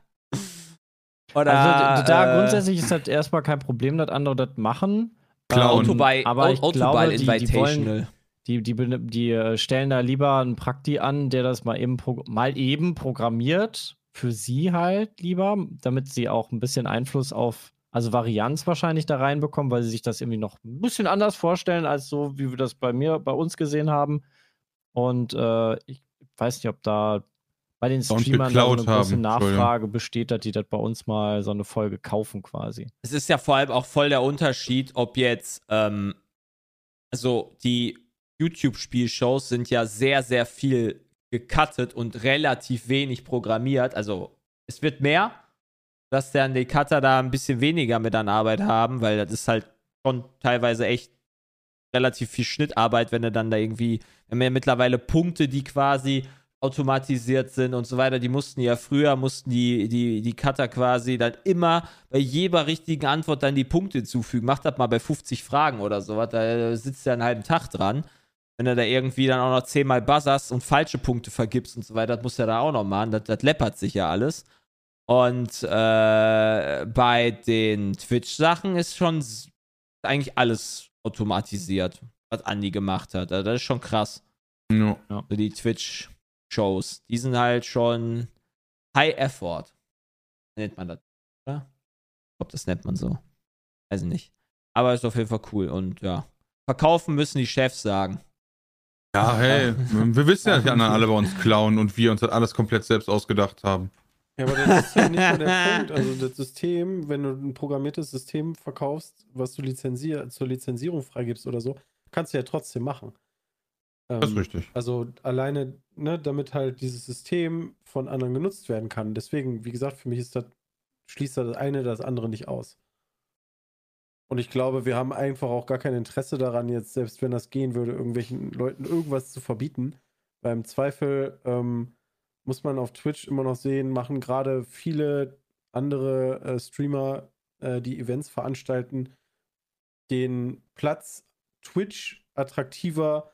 Oder, also da äh, grundsätzlich ist das erstmal kein Problem, dass andere das machen. Clown. Autobuy, aber ich Autobuy glaube, die, die, wollen, die, die, die, die, äh, stellen da lieber einen Prakti an, der das mal eben, mal eben programmiert für sie halt lieber, damit sie auch ein bisschen Einfluss auf, also Varianz wahrscheinlich da reinbekommen, weil sie sich das irgendwie noch ein bisschen anders vorstellen, als so, wie wir das bei mir, bei uns gesehen haben. Und äh, ich weiß nicht, ob da bei den Streamern da so eine große Nachfrage besteht, dass die das bei uns mal so eine Folge kaufen quasi. Es ist ja vor allem auch voll der Unterschied, ob jetzt, ähm, also die YouTube-Spielshows sind ja sehr, sehr viel gecuttet und relativ wenig programmiert. Also es wird mehr, dass dann die Cutter da ein bisschen weniger mit an Arbeit haben, weil das ist halt schon teilweise echt relativ viel Schnittarbeit, wenn er dann da irgendwie, wir haben ja mittlerweile Punkte, die quasi automatisiert sind und so weiter, die mussten ja früher, mussten die, die, die Cutter quasi dann immer bei jeder richtigen Antwort dann die Punkte hinzufügen. Macht das mal bei 50 Fragen oder sowas, da sitzt er einen halben Tag dran wenn du da irgendwie dann auch noch zehnmal buzzerst und falsche Punkte vergibst und so weiter, das muss ja da auch noch machen. Das, das läppert sich ja alles. Und äh, bei den Twitch-Sachen ist schon eigentlich alles automatisiert, was Andi gemacht hat. Also das ist schon krass. No. Also die Twitch-Shows, die sind halt schon High Effort. Nennt man das, oder? Ich glaube, das nennt man so. Weiß nicht. Aber ist auf jeden Fall cool und ja. Verkaufen müssen die Chefs sagen. Ja, hey, wir wissen ja, dass die anderen alle bei uns klauen und wir uns das alles komplett selbst ausgedacht haben. Ja, aber das ist ja nicht nur der Punkt. Also das System, wenn du ein programmiertes System verkaufst, was du lizenzier zur Lizenzierung freigibst oder so, kannst du ja trotzdem machen. das ist ähm, richtig. Also alleine, ne, damit halt dieses System von anderen genutzt werden kann. Deswegen, wie gesagt, für mich ist das, schließt das eine das andere nicht aus. Und ich glaube, wir haben einfach auch gar kein Interesse daran, jetzt, selbst wenn das gehen würde, irgendwelchen Leuten irgendwas zu verbieten. Weil im Zweifel ähm, muss man auf Twitch immer noch sehen, machen gerade viele andere äh, Streamer, äh, die Events veranstalten, den Platz Twitch attraktiver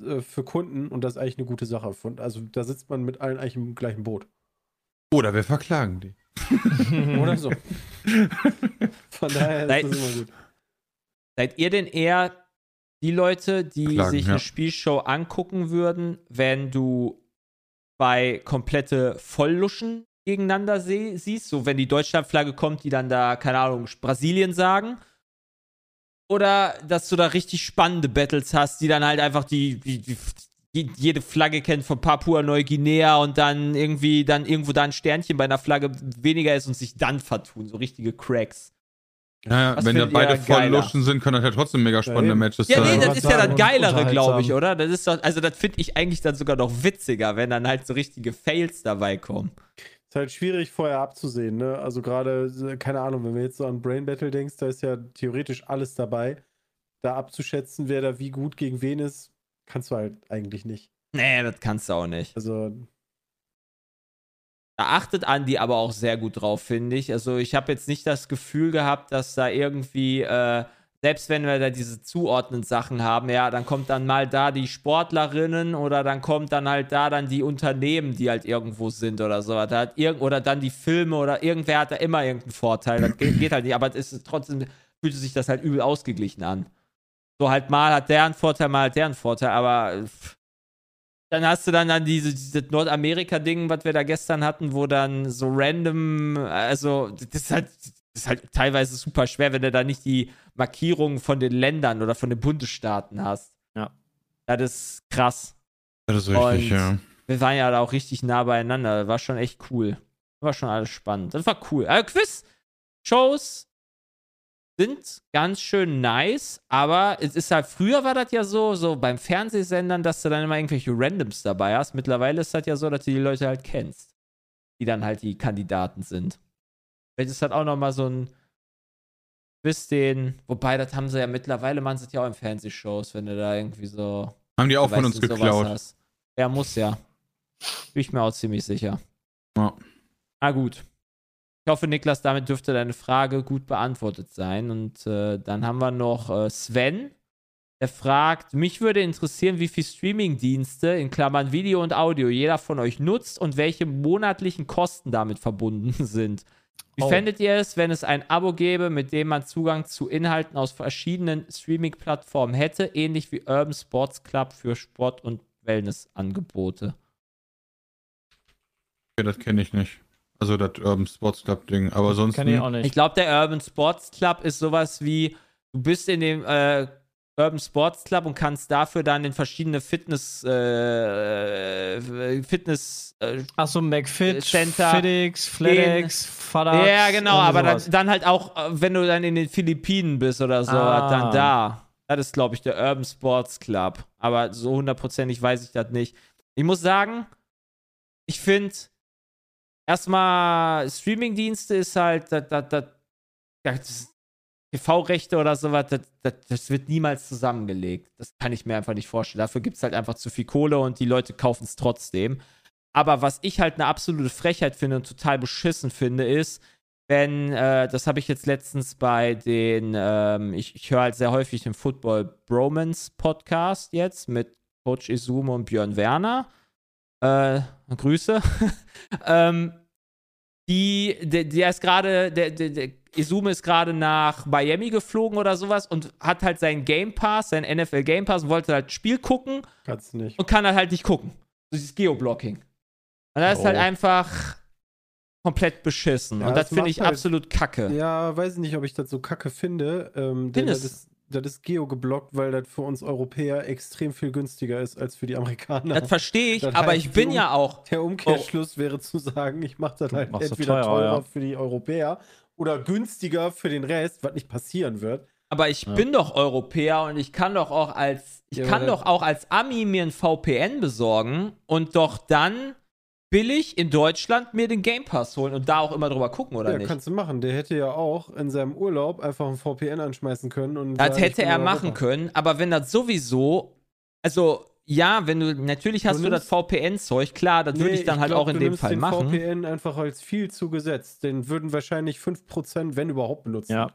äh, für Kunden und das ist eigentlich eine gute Sache. Also da sitzt man mit allen eigentlich im gleichen Boot. Oder wir verklagen die. Oder so. Von daher seid, ist das immer gut. Seid ihr denn eher die Leute, die Klagen, sich eine Spielshow angucken würden, wenn du bei komplette Vollluschen gegeneinander siehst? So, wenn die Deutschlandflagge kommt, die dann da, keine Ahnung, Brasilien sagen? Oder dass du da richtig spannende Battles hast, die dann halt einfach die, die, die jede Flagge kennt von Papua-Neuguinea und dann irgendwie dann irgendwo da ein Sternchen bei einer Flagge weniger ist und sich dann vertun. So richtige Cracks. Ja, wenn da beide voll Luschen sind, können das ja trotzdem mega spannende ja, Matches sein. Ja, nee, das ist ja das Geilere, glaube ich, oder? Das ist doch, also das finde ich eigentlich dann sogar noch witziger, wenn dann halt so richtige Fails dabei kommen. Ist halt schwierig vorher abzusehen, ne? Also gerade, keine Ahnung, wenn du jetzt so an Brain Battle denkst, da ist ja theoretisch alles dabei. Da abzuschätzen, wer da wie gut gegen wen ist, kannst du halt eigentlich nicht. Nee, das kannst du auch nicht. Also. Da achtet Andi aber auch sehr gut drauf, finde ich. Also ich habe jetzt nicht das Gefühl gehabt, dass da irgendwie, äh, selbst wenn wir da diese zuordnenden Sachen haben, ja, dann kommt dann mal da die Sportlerinnen oder dann kommt dann halt da dann die Unternehmen, die halt irgendwo sind oder so. Da hat irgend oder dann die Filme oder irgendwer hat da immer irgendeinen Vorteil. Das geht, geht halt nicht, aber es ist trotzdem fühlt sich das halt übel ausgeglichen an. So halt mal hat der einen Vorteil, mal hat der einen Vorteil, aber dann hast du dann, dann diese, dieses Nordamerika-Ding, was wir da gestern hatten, wo dann so random, also das ist halt, das ist halt teilweise super schwer, wenn du da nicht die Markierungen von den Ländern oder von den Bundesstaaten hast. Ja. Das ist krass. Das ist richtig, Und ja. Wir waren ja da auch richtig nah beieinander. Das war schon echt cool. war schon alles spannend. Das war cool. Also Quiz, Shows, sind ganz schön nice, aber es ist halt, früher war das ja so, so beim Fernsehsendern, dass du dann immer irgendwelche Randoms dabei hast. Mittlerweile ist das ja so, dass du die Leute halt kennst, die dann halt die Kandidaten sind. Vielleicht ist das auch nochmal so ein bisschen, wobei, das haben sie ja mittlerweile, man sieht ja auch in Fernsehshows, wenn du da irgendwie so. Haben die auch von uns geklaut? Ja, muss ja. Bin ich mir auch ziemlich sicher. Ja. Ah, gut. Ich hoffe, Niklas, damit dürfte deine Frage gut beantwortet sein. Und äh, dann haben wir noch äh, Sven. Der fragt, mich würde interessieren, wie viele Streaming-Dienste in Klammern Video und Audio jeder von euch nutzt und welche monatlichen Kosten damit verbunden sind. Wie oh. fändet ihr es, wenn es ein Abo gäbe, mit dem man Zugang zu Inhalten aus verschiedenen Streaming-Plattformen hätte, ähnlich wie Urban Sports Club für Sport- und Wellness-Angebote? Okay, das kenne ich nicht. Also das Urban Sports Club Ding. Aber sonst. Kann ich auch nicht. Ich glaube, der Urban Sports Club ist sowas wie, du bist in dem äh, Urban Sports Club und kannst dafür dann in verschiedene Fitness äh, Fitness äh, Achso, McFit, Center, FitX, FlatX, Fadax. Ja, genau, aber dann, dann, halt auch, äh, wenn du dann in den Philippinen bist oder so, ah. dann da. Das ist, glaube ich, der Urban Sports Club. Aber so hundertprozentig weiß ich das nicht. Ich muss sagen, ich finde, erstmal Streamingdienste ist halt, das, das, das, das TV-Rechte oder sowas, das, das, das, wird niemals zusammengelegt. Das kann ich mir einfach nicht vorstellen. Dafür gibt es halt einfach zu viel Kohle und die Leute kaufen es trotzdem. Aber was ich halt eine absolute Frechheit finde und total beschissen finde, ist, wenn, äh, das habe ich jetzt letztens bei den, ähm, ich, ich höre halt sehr häufig den Football Bromance Podcast jetzt mit Coach Izumo und Björn Werner. Äh, Grüße. ähm, die, der, der ist gerade, der, der, der Izume ist gerade nach Miami geflogen oder sowas und hat halt seinen Game Pass, seinen NFL Game Pass und wollte halt Spiel gucken. Kannst nicht. Und kann halt nicht gucken. Das ist Geoblocking. Und das oh. ist halt oh. einfach komplett beschissen. Ja, und das, das finde ich halt, absolut kacke. Ja, weiß ich nicht, ob ich das so kacke finde. Ähm, Findest das das ist geo geblockt, weil das für uns Europäer extrem viel günstiger ist als für die Amerikaner. Das verstehe ich, das aber ich bin um, ja auch. Der Umkehrschluss oh. wäre zu sagen, ich mache das halt entweder teurer, teurer ja. für die Europäer oder günstiger für den Rest, was nicht passieren wird. Aber ich ja. bin doch Europäer und ich kann doch auch als ich ja, kann doch auch als Ami mir ein VPN besorgen und doch dann billig in Deutschland mir den Game Pass holen und da auch immer drüber gucken, oder ja, nicht? kannst du machen. Der hätte ja auch in seinem Urlaub einfach ein VPN anschmeißen können. Und das hätte er machen können, aber wenn das sowieso, also ja, wenn du, natürlich hast du, du das VPN-Zeug, klar, das nee, würde ich dann halt glaub, auch in dem Fall den machen. VPN einfach als viel zugesetzt. Den würden wahrscheinlich 5%, wenn überhaupt, benutzen. Ja.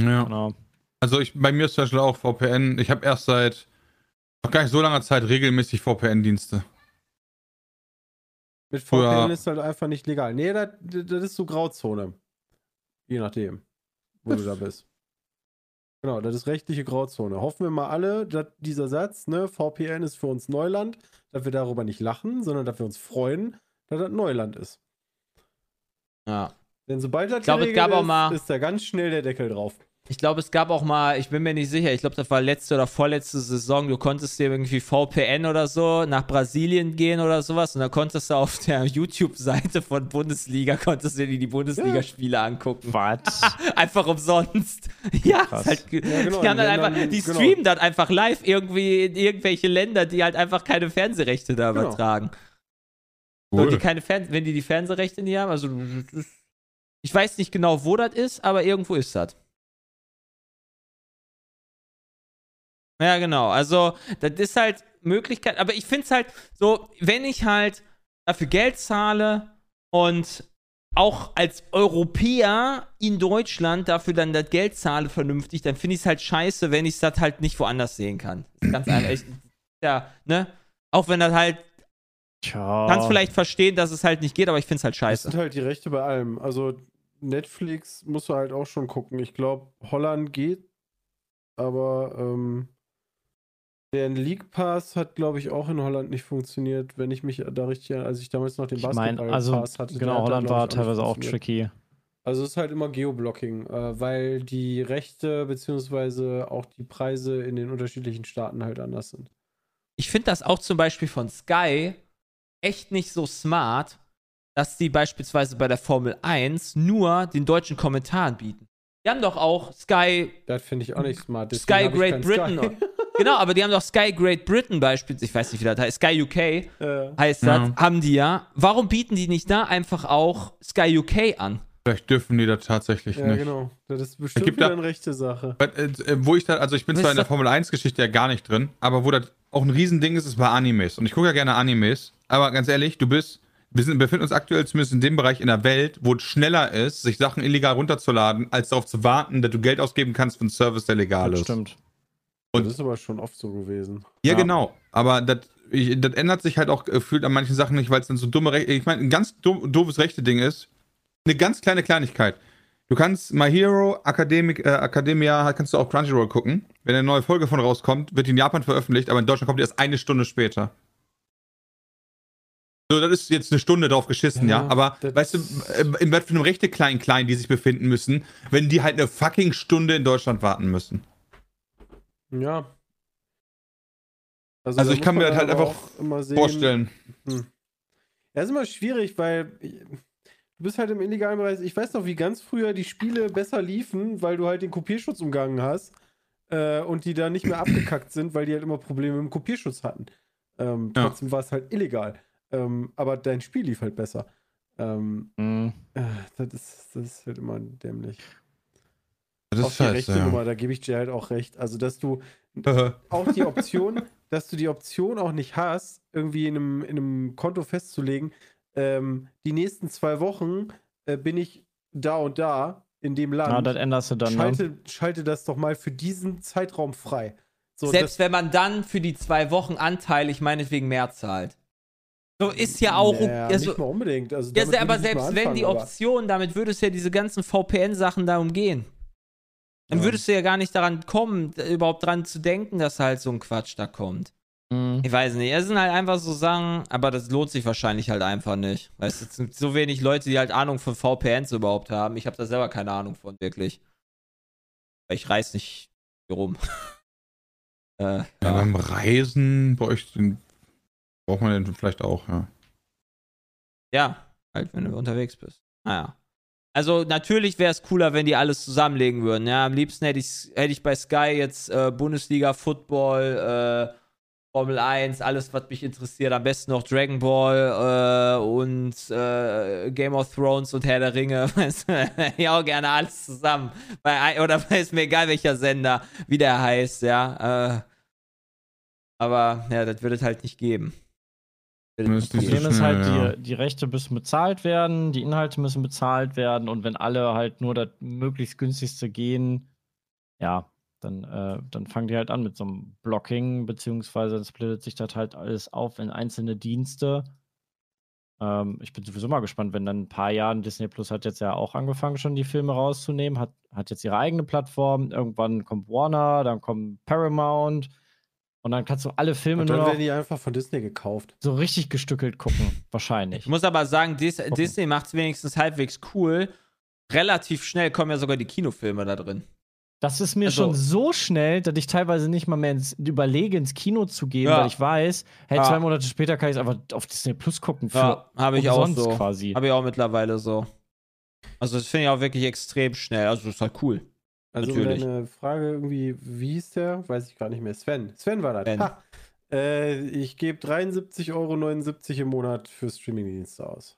Ja. Genau. Also ich, bei mir ist zum Beispiel auch VPN. Ich habe erst seit noch gar nicht so langer Zeit regelmäßig VPN-Dienste. Mit VPN ja. ist halt einfach nicht legal. Nee, das, das ist so Grauzone. Je nachdem, wo du da bist. Genau, das ist rechtliche Grauzone. Hoffen wir mal alle, dass dieser Satz, ne, VPN ist für uns Neuland, dass wir darüber nicht lachen, sondern dass wir uns freuen, dass das Neuland ist. Ja. Denn sobald das ich glaube, es gab ist, auch mal, ist da ganz schnell der Deckel drauf. Ich glaube, es gab auch mal, ich bin mir nicht sicher, ich glaube, das war letzte oder vorletzte Saison, du konntest dir irgendwie VPN oder so nach Brasilien gehen oder sowas und dann konntest du auf der YouTube-Seite von Bundesliga, konntest dir die Bundesligaspiele angucken. Was? einfach umsonst. Ja, halt, ja genau, die, haben dann einfach, die genau. streamen dann einfach live irgendwie in irgendwelche Länder, die halt einfach keine Fernsehrechte da genau. übertragen. Cool. So, die keine Fern wenn die die Fernsehrechte nicht haben, also ich weiß nicht genau, wo das ist, aber irgendwo ist das. Ja, genau. Also, das ist halt Möglichkeit, aber ich finde es halt so, wenn ich halt dafür Geld zahle und auch als Europäer in Deutschland dafür dann das Geld zahle vernünftig, dann finde ich es halt scheiße, wenn ich es das halt nicht woanders sehen kann. Ganz ehrlich. Ja, ne? Auch wenn das halt. Tja. Kannst vielleicht verstehen, dass es halt nicht geht, aber ich finde es halt scheiße. Das sind halt die Rechte bei allem. Also Netflix musst du halt auch schon gucken. Ich glaube, Holland geht, aber ähm, der League Pass hat, glaube ich, auch in Holland nicht funktioniert, wenn ich mich da richtig erinnere, als ich damals noch den Basketball Pass mein, also, hatte. Genau, Holland war teilweise auch tricky. Also es ist halt immer Geoblocking, äh, weil die Rechte beziehungsweise auch die Preise in den unterschiedlichen Staaten halt anders sind. Ich finde das auch zum Beispiel von Sky echt nicht so smart, dass sie beispielsweise bei der Formel 1 nur den deutschen Kommentar bieten. Die haben doch auch Sky. Das finde ich auch nicht smart. Deswegen Sky Great Britain. Sky. genau, aber die haben doch Sky Great Britain beispielsweise, ich weiß nicht, wie das heißt, Sky UK ja. heißt das, ja. haben die ja. Warum bieten die nicht da einfach auch Sky UK an? Vielleicht dürfen die da tatsächlich ja, nicht. Ja, genau. Das ist bestimmt wieder eine rechte Sache. Äh, wo ich da, also ich bin zwar in der Formel 1-Geschichte ja gar nicht drin, aber wo das auch ein Riesending ist, ist bei Animes. Und ich gucke ja gerne Animes, aber ganz ehrlich, du bist wir sind, befinden uns aktuell zumindest in dem Bereich in der Welt, wo es schneller ist, sich Sachen illegal runterzuladen, als darauf zu warten, dass du Geld ausgeben kannst für einen Service, der legal das ist. Stimmt. Und das ist aber schon oft so gewesen. Ja, ja. genau. Aber das, ändert sich halt auch gefühlt an manchen Sachen nicht, weil es dann so dumme Rechte. Ich meine, ein ganz do doofes Rechte-Ding ist, eine ganz kleine Kleinigkeit. Du kannst My Hero Academic, äh, Academia, kannst du auf Crunchyroll gucken. Wenn eine neue Folge von rauskommt, wird die in Japan veröffentlicht, aber in Deutschland kommt die erst eine Stunde später. So, das ist jetzt eine Stunde drauf geschissen, ja. ja? Aber weißt du, in was für einem Rechte klein klein die sich befinden müssen, wenn die halt eine fucking Stunde in Deutschland warten müssen. Ja. Also, also ich kann mir das halt einfach vorstellen. Hm. Ja, ist immer schwierig, weil du bist halt im illegalen Bereich. Ich weiß noch, wie ganz früher die Spiele besser liefen, weil du halt den Kopierschutz umgangen hast äh, und die da nicht mehr abgekackt sind, weil die halt immer Probleme mit dem Kopierschutz hatten. Ähm, ja. Trotzdem war es halt illegal. Ähm, aber dein Spiel lief halt besser. Ähm, mhm. äh, das, ist, das ist halt immer dämlich. Das ist auch die scheiße, rechte ja. Nummer, da gebe ich dir halt auch recht. Also, dass du auch die Option, dass du die Option auch nicht hast, irgendwie in einem, in einem Konto festzulegen, ähm, die nächsten zwei Wochen äh, bin ich da und da in dem Land. Ah, das änderst du dann. Ne? Schalte, ne? schalte das doch mal für diesen Zeitraum frei. So, Selbst wenn man dann für die zwei Wochen anteilig meinetwegen mehr zahlt. So ist ja auch. Naja, also, nicht mal unbedingt. Also, ja, aber selbst wenn die Option, damit würdest du ja diese ganzen VPN-Sachen da umgehen. Dann ja. würdest du ja gar nicht daran kommen, überhaupt dran zu denken, dass halt so ein Quatsch da kommt. Mhm. Ich weiß nicht. Es sind halt einfach so Sachen, aber das lohnt sich wahrscheinlich halt einfach nicht. Weißt du, es sind so wenig Leute, die halt Ahnung von VPNs überhaupt haben. Ich habe da selber keine Ahnung von, wirklich. Ich reiß nicht hier rum. äh, ja, ja, beim Reisen bei euch braucht man den vielleicht auch, ja. Ja, halt, wenn du unterwegs bist. Naja. Also natürlich wäre es cooler, wenn die alles zusammenlegen würden. Ja, am liebsten hätte ich, hätte ich bei Sky jetzt äh, Bundesliga, Football, äh, Formel 1, alles, was mich interessiert. Am besten noch Dragon Ball äh, und äh, Game of Thrones und Herr der Ringe. ja, auch gerne alles zusammen. Bei, oder ist mir egal, welcher Sender, wie der heißt, ja. Äh, aber ja, das wird es halt nicht geben. Das Problem so ist halt, ja. die, die Rechte müssen bezahlt werden, die Inhalte müssen bezahlt werden und wenn alle halt nur das möglichst günstigste gehen, ja, dann, äh, dann fangen die halt an mit so einem Blocking, beziehungsweise dann splittet sich das halt alles auf in einzelne Dienste. Ähm, ich bin sowieso mal gespannt, wenn dann ein paar Jahren Disney Plus hat jetzt ja auch angefangen, schon die Filme rauszunehmen, hat, hat jetzt ihre eigene Plattform, irgendwann kommt Warner, dann kommt Paramount und dann kannst du alle Filme und dann nur werden die einfach von Disney gekauft. So richtig gestückelt gucken, wahrscheinlich. Ich muss aber sagen, Dis gucken. Disney macht es wenigstens halbwegs cool. Relativ schnell kommen ja sogar die Kinofilme da drin. Das ist mir also, schon so schnell, dass ich teilweise nicht mal mehr ins, überlege, ins Kino zu gehen, ja. weil ich weiß, hey, ja. zwei Monate später kann ich es einfach auf Disney Plus gucken. Ja, habe ich auch so. quasi. Habe ich auch mittlerweile so. Also, das finde ich auch wirklich extrem schnell. Also, das ist halt cool. Also Natürlich. eine Frage irgendwie, wie hieß der? Weiß ich gar nicht mehr. Sven. Sven war das. Ha. Äh, ich gebe 73,79 Euro im Monat für Streamingdienste aus.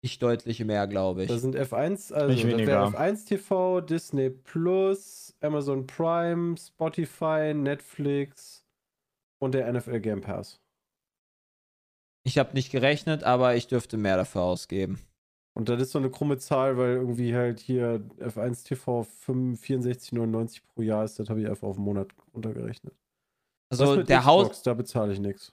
Ich deutlich mehr, glaube ich. Da sind F1, also das wäre F1 TV, Disney Plus, Amazon Prime, Spotify, Netflix und der NFL Game Pass. Ich habe nicht gerechnet, aber ich dürfte mehr dafür ausgeben. Und das ist so eine krumme Zahl, weil irgendwie halt hier F1 TV 64,99 pro Jahr ist. Das habe ich einfach auf den Monat runtergerechnet. Also der Haus. Da bezahle ich nichts.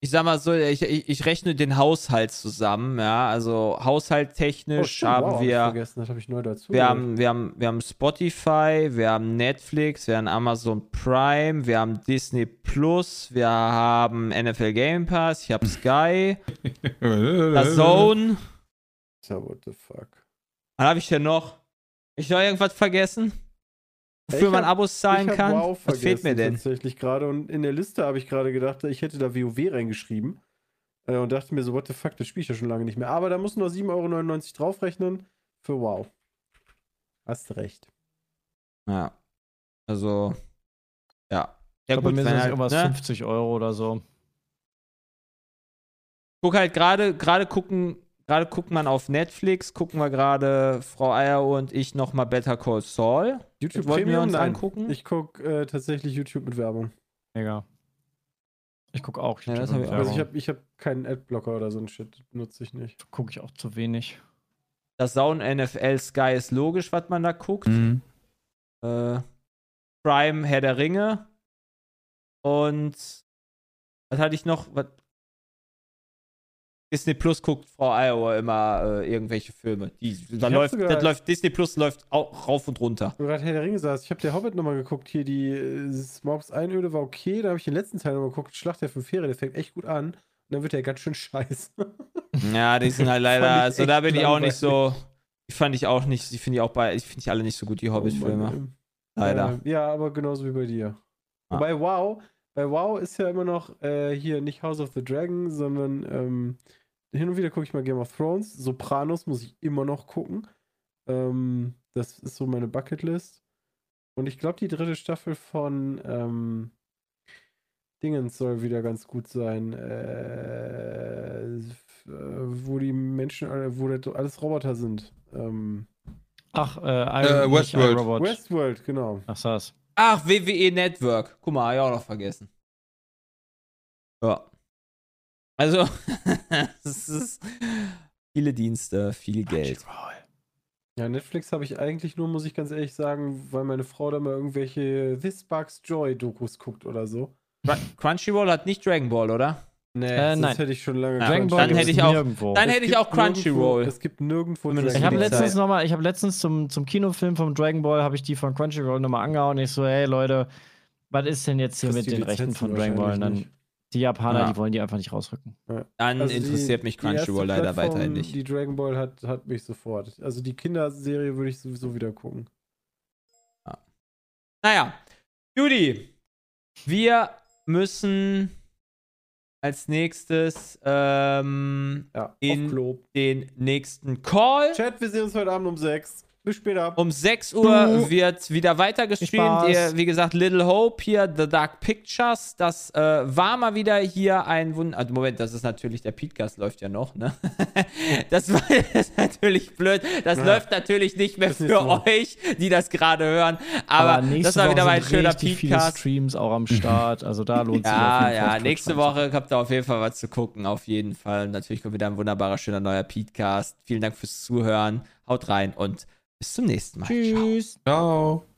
Ich sag mal so, ich, ich, ich, rechne den Haushalt zusammen, ja. Also haushalttechnisch oh, haben wow, wir. Hab das habe ich neu dazu. Wir haben, wir, haben, wir haben Spotify, wir haben Netflix, wir haben Amazon Prime, wir haben Disney Plus, wir haben NFL Game Pass, ich habe Sky, The Zone. So, what the fuck? Was habe ich denn noch? Ich noch irgendwas vergessen? Wofür man Abos zahlen kann? Wow Was fehlt mir denn? Tatsächlich gerade und in der Liste habe ich gerade gedacht, ich hätte da WoW reingeschrieben äh, und dachte mir so, what the fuck, das spiele ich ja schon lange nicht mehr. Aber da muss nur 7,99 Euro draufrechnen für WoW. Hast recht. Ja. Also, ja. Ja, gut, bei mir sind es halt, irgendwas ne? 50 Euro oder so. Guck halt gerade, gerade gucken Gerade guckt man auf Netflix, gucken wir gerade Frau Eier und ich nochmal Better Call Saul. YouTube wollten wir uns Nein. angucken. Ich gucke äh, tatsächlich YouTube mit Werbung. Mega. Ich gucke auch YouTube ja, mit Werbung. Also ich habe ich hab keinen Adblocker oder so ein Shit, nutze ich nicht. Gucke ich auch zu wenig. Das Sound NFL Sky ist logisch, was man da guckt. Mhm. Äh, Prime Herr der Ringe. Und was hatte ich noch? Was, Disney Plus guckt Frau Iowa immer äh, irgendwelche Filme. Die, da läuft, das läuft, Disney Plus läuft auch rauf und runter. Du gerade Herr der Ringe saß. Ich habe der Hobbit nochmal geguckt. Hier, die äh, Smaugs Einöde war okay. Da habe ich den letzten Teil nochmal geguckt. Schlacht der Fünf Fähre, der fängt echt gut an. Und dann wird er ganz schön scheiße. Ja, die sind halt leider, also da bin ich auch nicht so, die fand ich auch nicht, die finde ich auch bei, ich finde ich alle nicht so gut, die Hobbit-Filme. Oh leider. Äh, ja, aber genauso wie bei dir. Ah. Wobei Wow, bei Wow ist ja immer noch äh, hier nicht House of the Dragon, sondern ähm, hin und wieder gucke ich mal Game of Thrones. Sopranos muss ich immer noch gucken. Ähm, das ist so meine Bucketlist. Und ich glaube, die dritte Staffel von ähm, Dingens soll wieder ganz gut sein. Äh, wo die Menschen, wo alles Roboter sind. Ähm, Ach, äh, äh, Westworld. Westworld, genau. Ach, das. Ach, WWE Network. Guck mal, hab ich auch noch vergessen. Ja. Also, es ist viele Dienste, viel Geld. Ja, Netflix habe ich eigentlich nur, muss ich ganz ehrlich sagen, weil meine Frau da mal irgendwelche This Bugs Joy Dokus guckt oder so. Crunchyroll hat nicht Dragon Ball, oder? Nee, äh, nein. hätte ich schon lange ja, Dragon Ball dann hätte ich auch, nirgendwo. Dann hätte ich auch Crunchyroll. Es gibt nirgendwo Ich habe letztens noch mal, ich habe letztens zum, zum Kinofilm vom Dragon Ball habe ich die von Crunchyroll nochmal angehauen. Ich so, hey Leute, was ist denn jetzt hier mit den Rechten von Dragon Ball? Und dann die Japaner, ja. die wollen die einfach nicht rausrücken. Ja. Dann also interessiert die, mich Crunchyroll leider weiterhin nicht. Die Dragon Ball hat, hat mich sofort. Also die Kinderserie würde ich sowieso wieder gucken. Ja. Naja, Judy, wir müssen als nächstes ähm, ja, in den nächsten Call. Chat, wir sehen uns heute Abend um 6. Bis später. Um 6 Uhr wird wieder weiter gestreamt. Ihr, wie gesagt, Little Hope hier, The Dark Pictures. Das äh, war mal wieder hier ein Wunder. Also Moment, das ist natürlich, der Podcast läuft ja noch, ne? das war das ist natürlich blöd. Das ja. läuft natürlich nicht mehr für so. euch, die das gerade hören. Aber, Aber das war wieder mal ein schöner Podcast. viele Streams auch am Start. Also da lohnt sich Ja, ja, nächste Woche habt ihr auf jeden Fall was zu gucken. Auf jeden Fall. Natürlich kommt wieder ein wunderbarer, schöner neuer Podcast. Vielen Dank fürs Zuhören. Haut rein und bis zum nächsten Mal. Tschüss. Ciao. Ciao.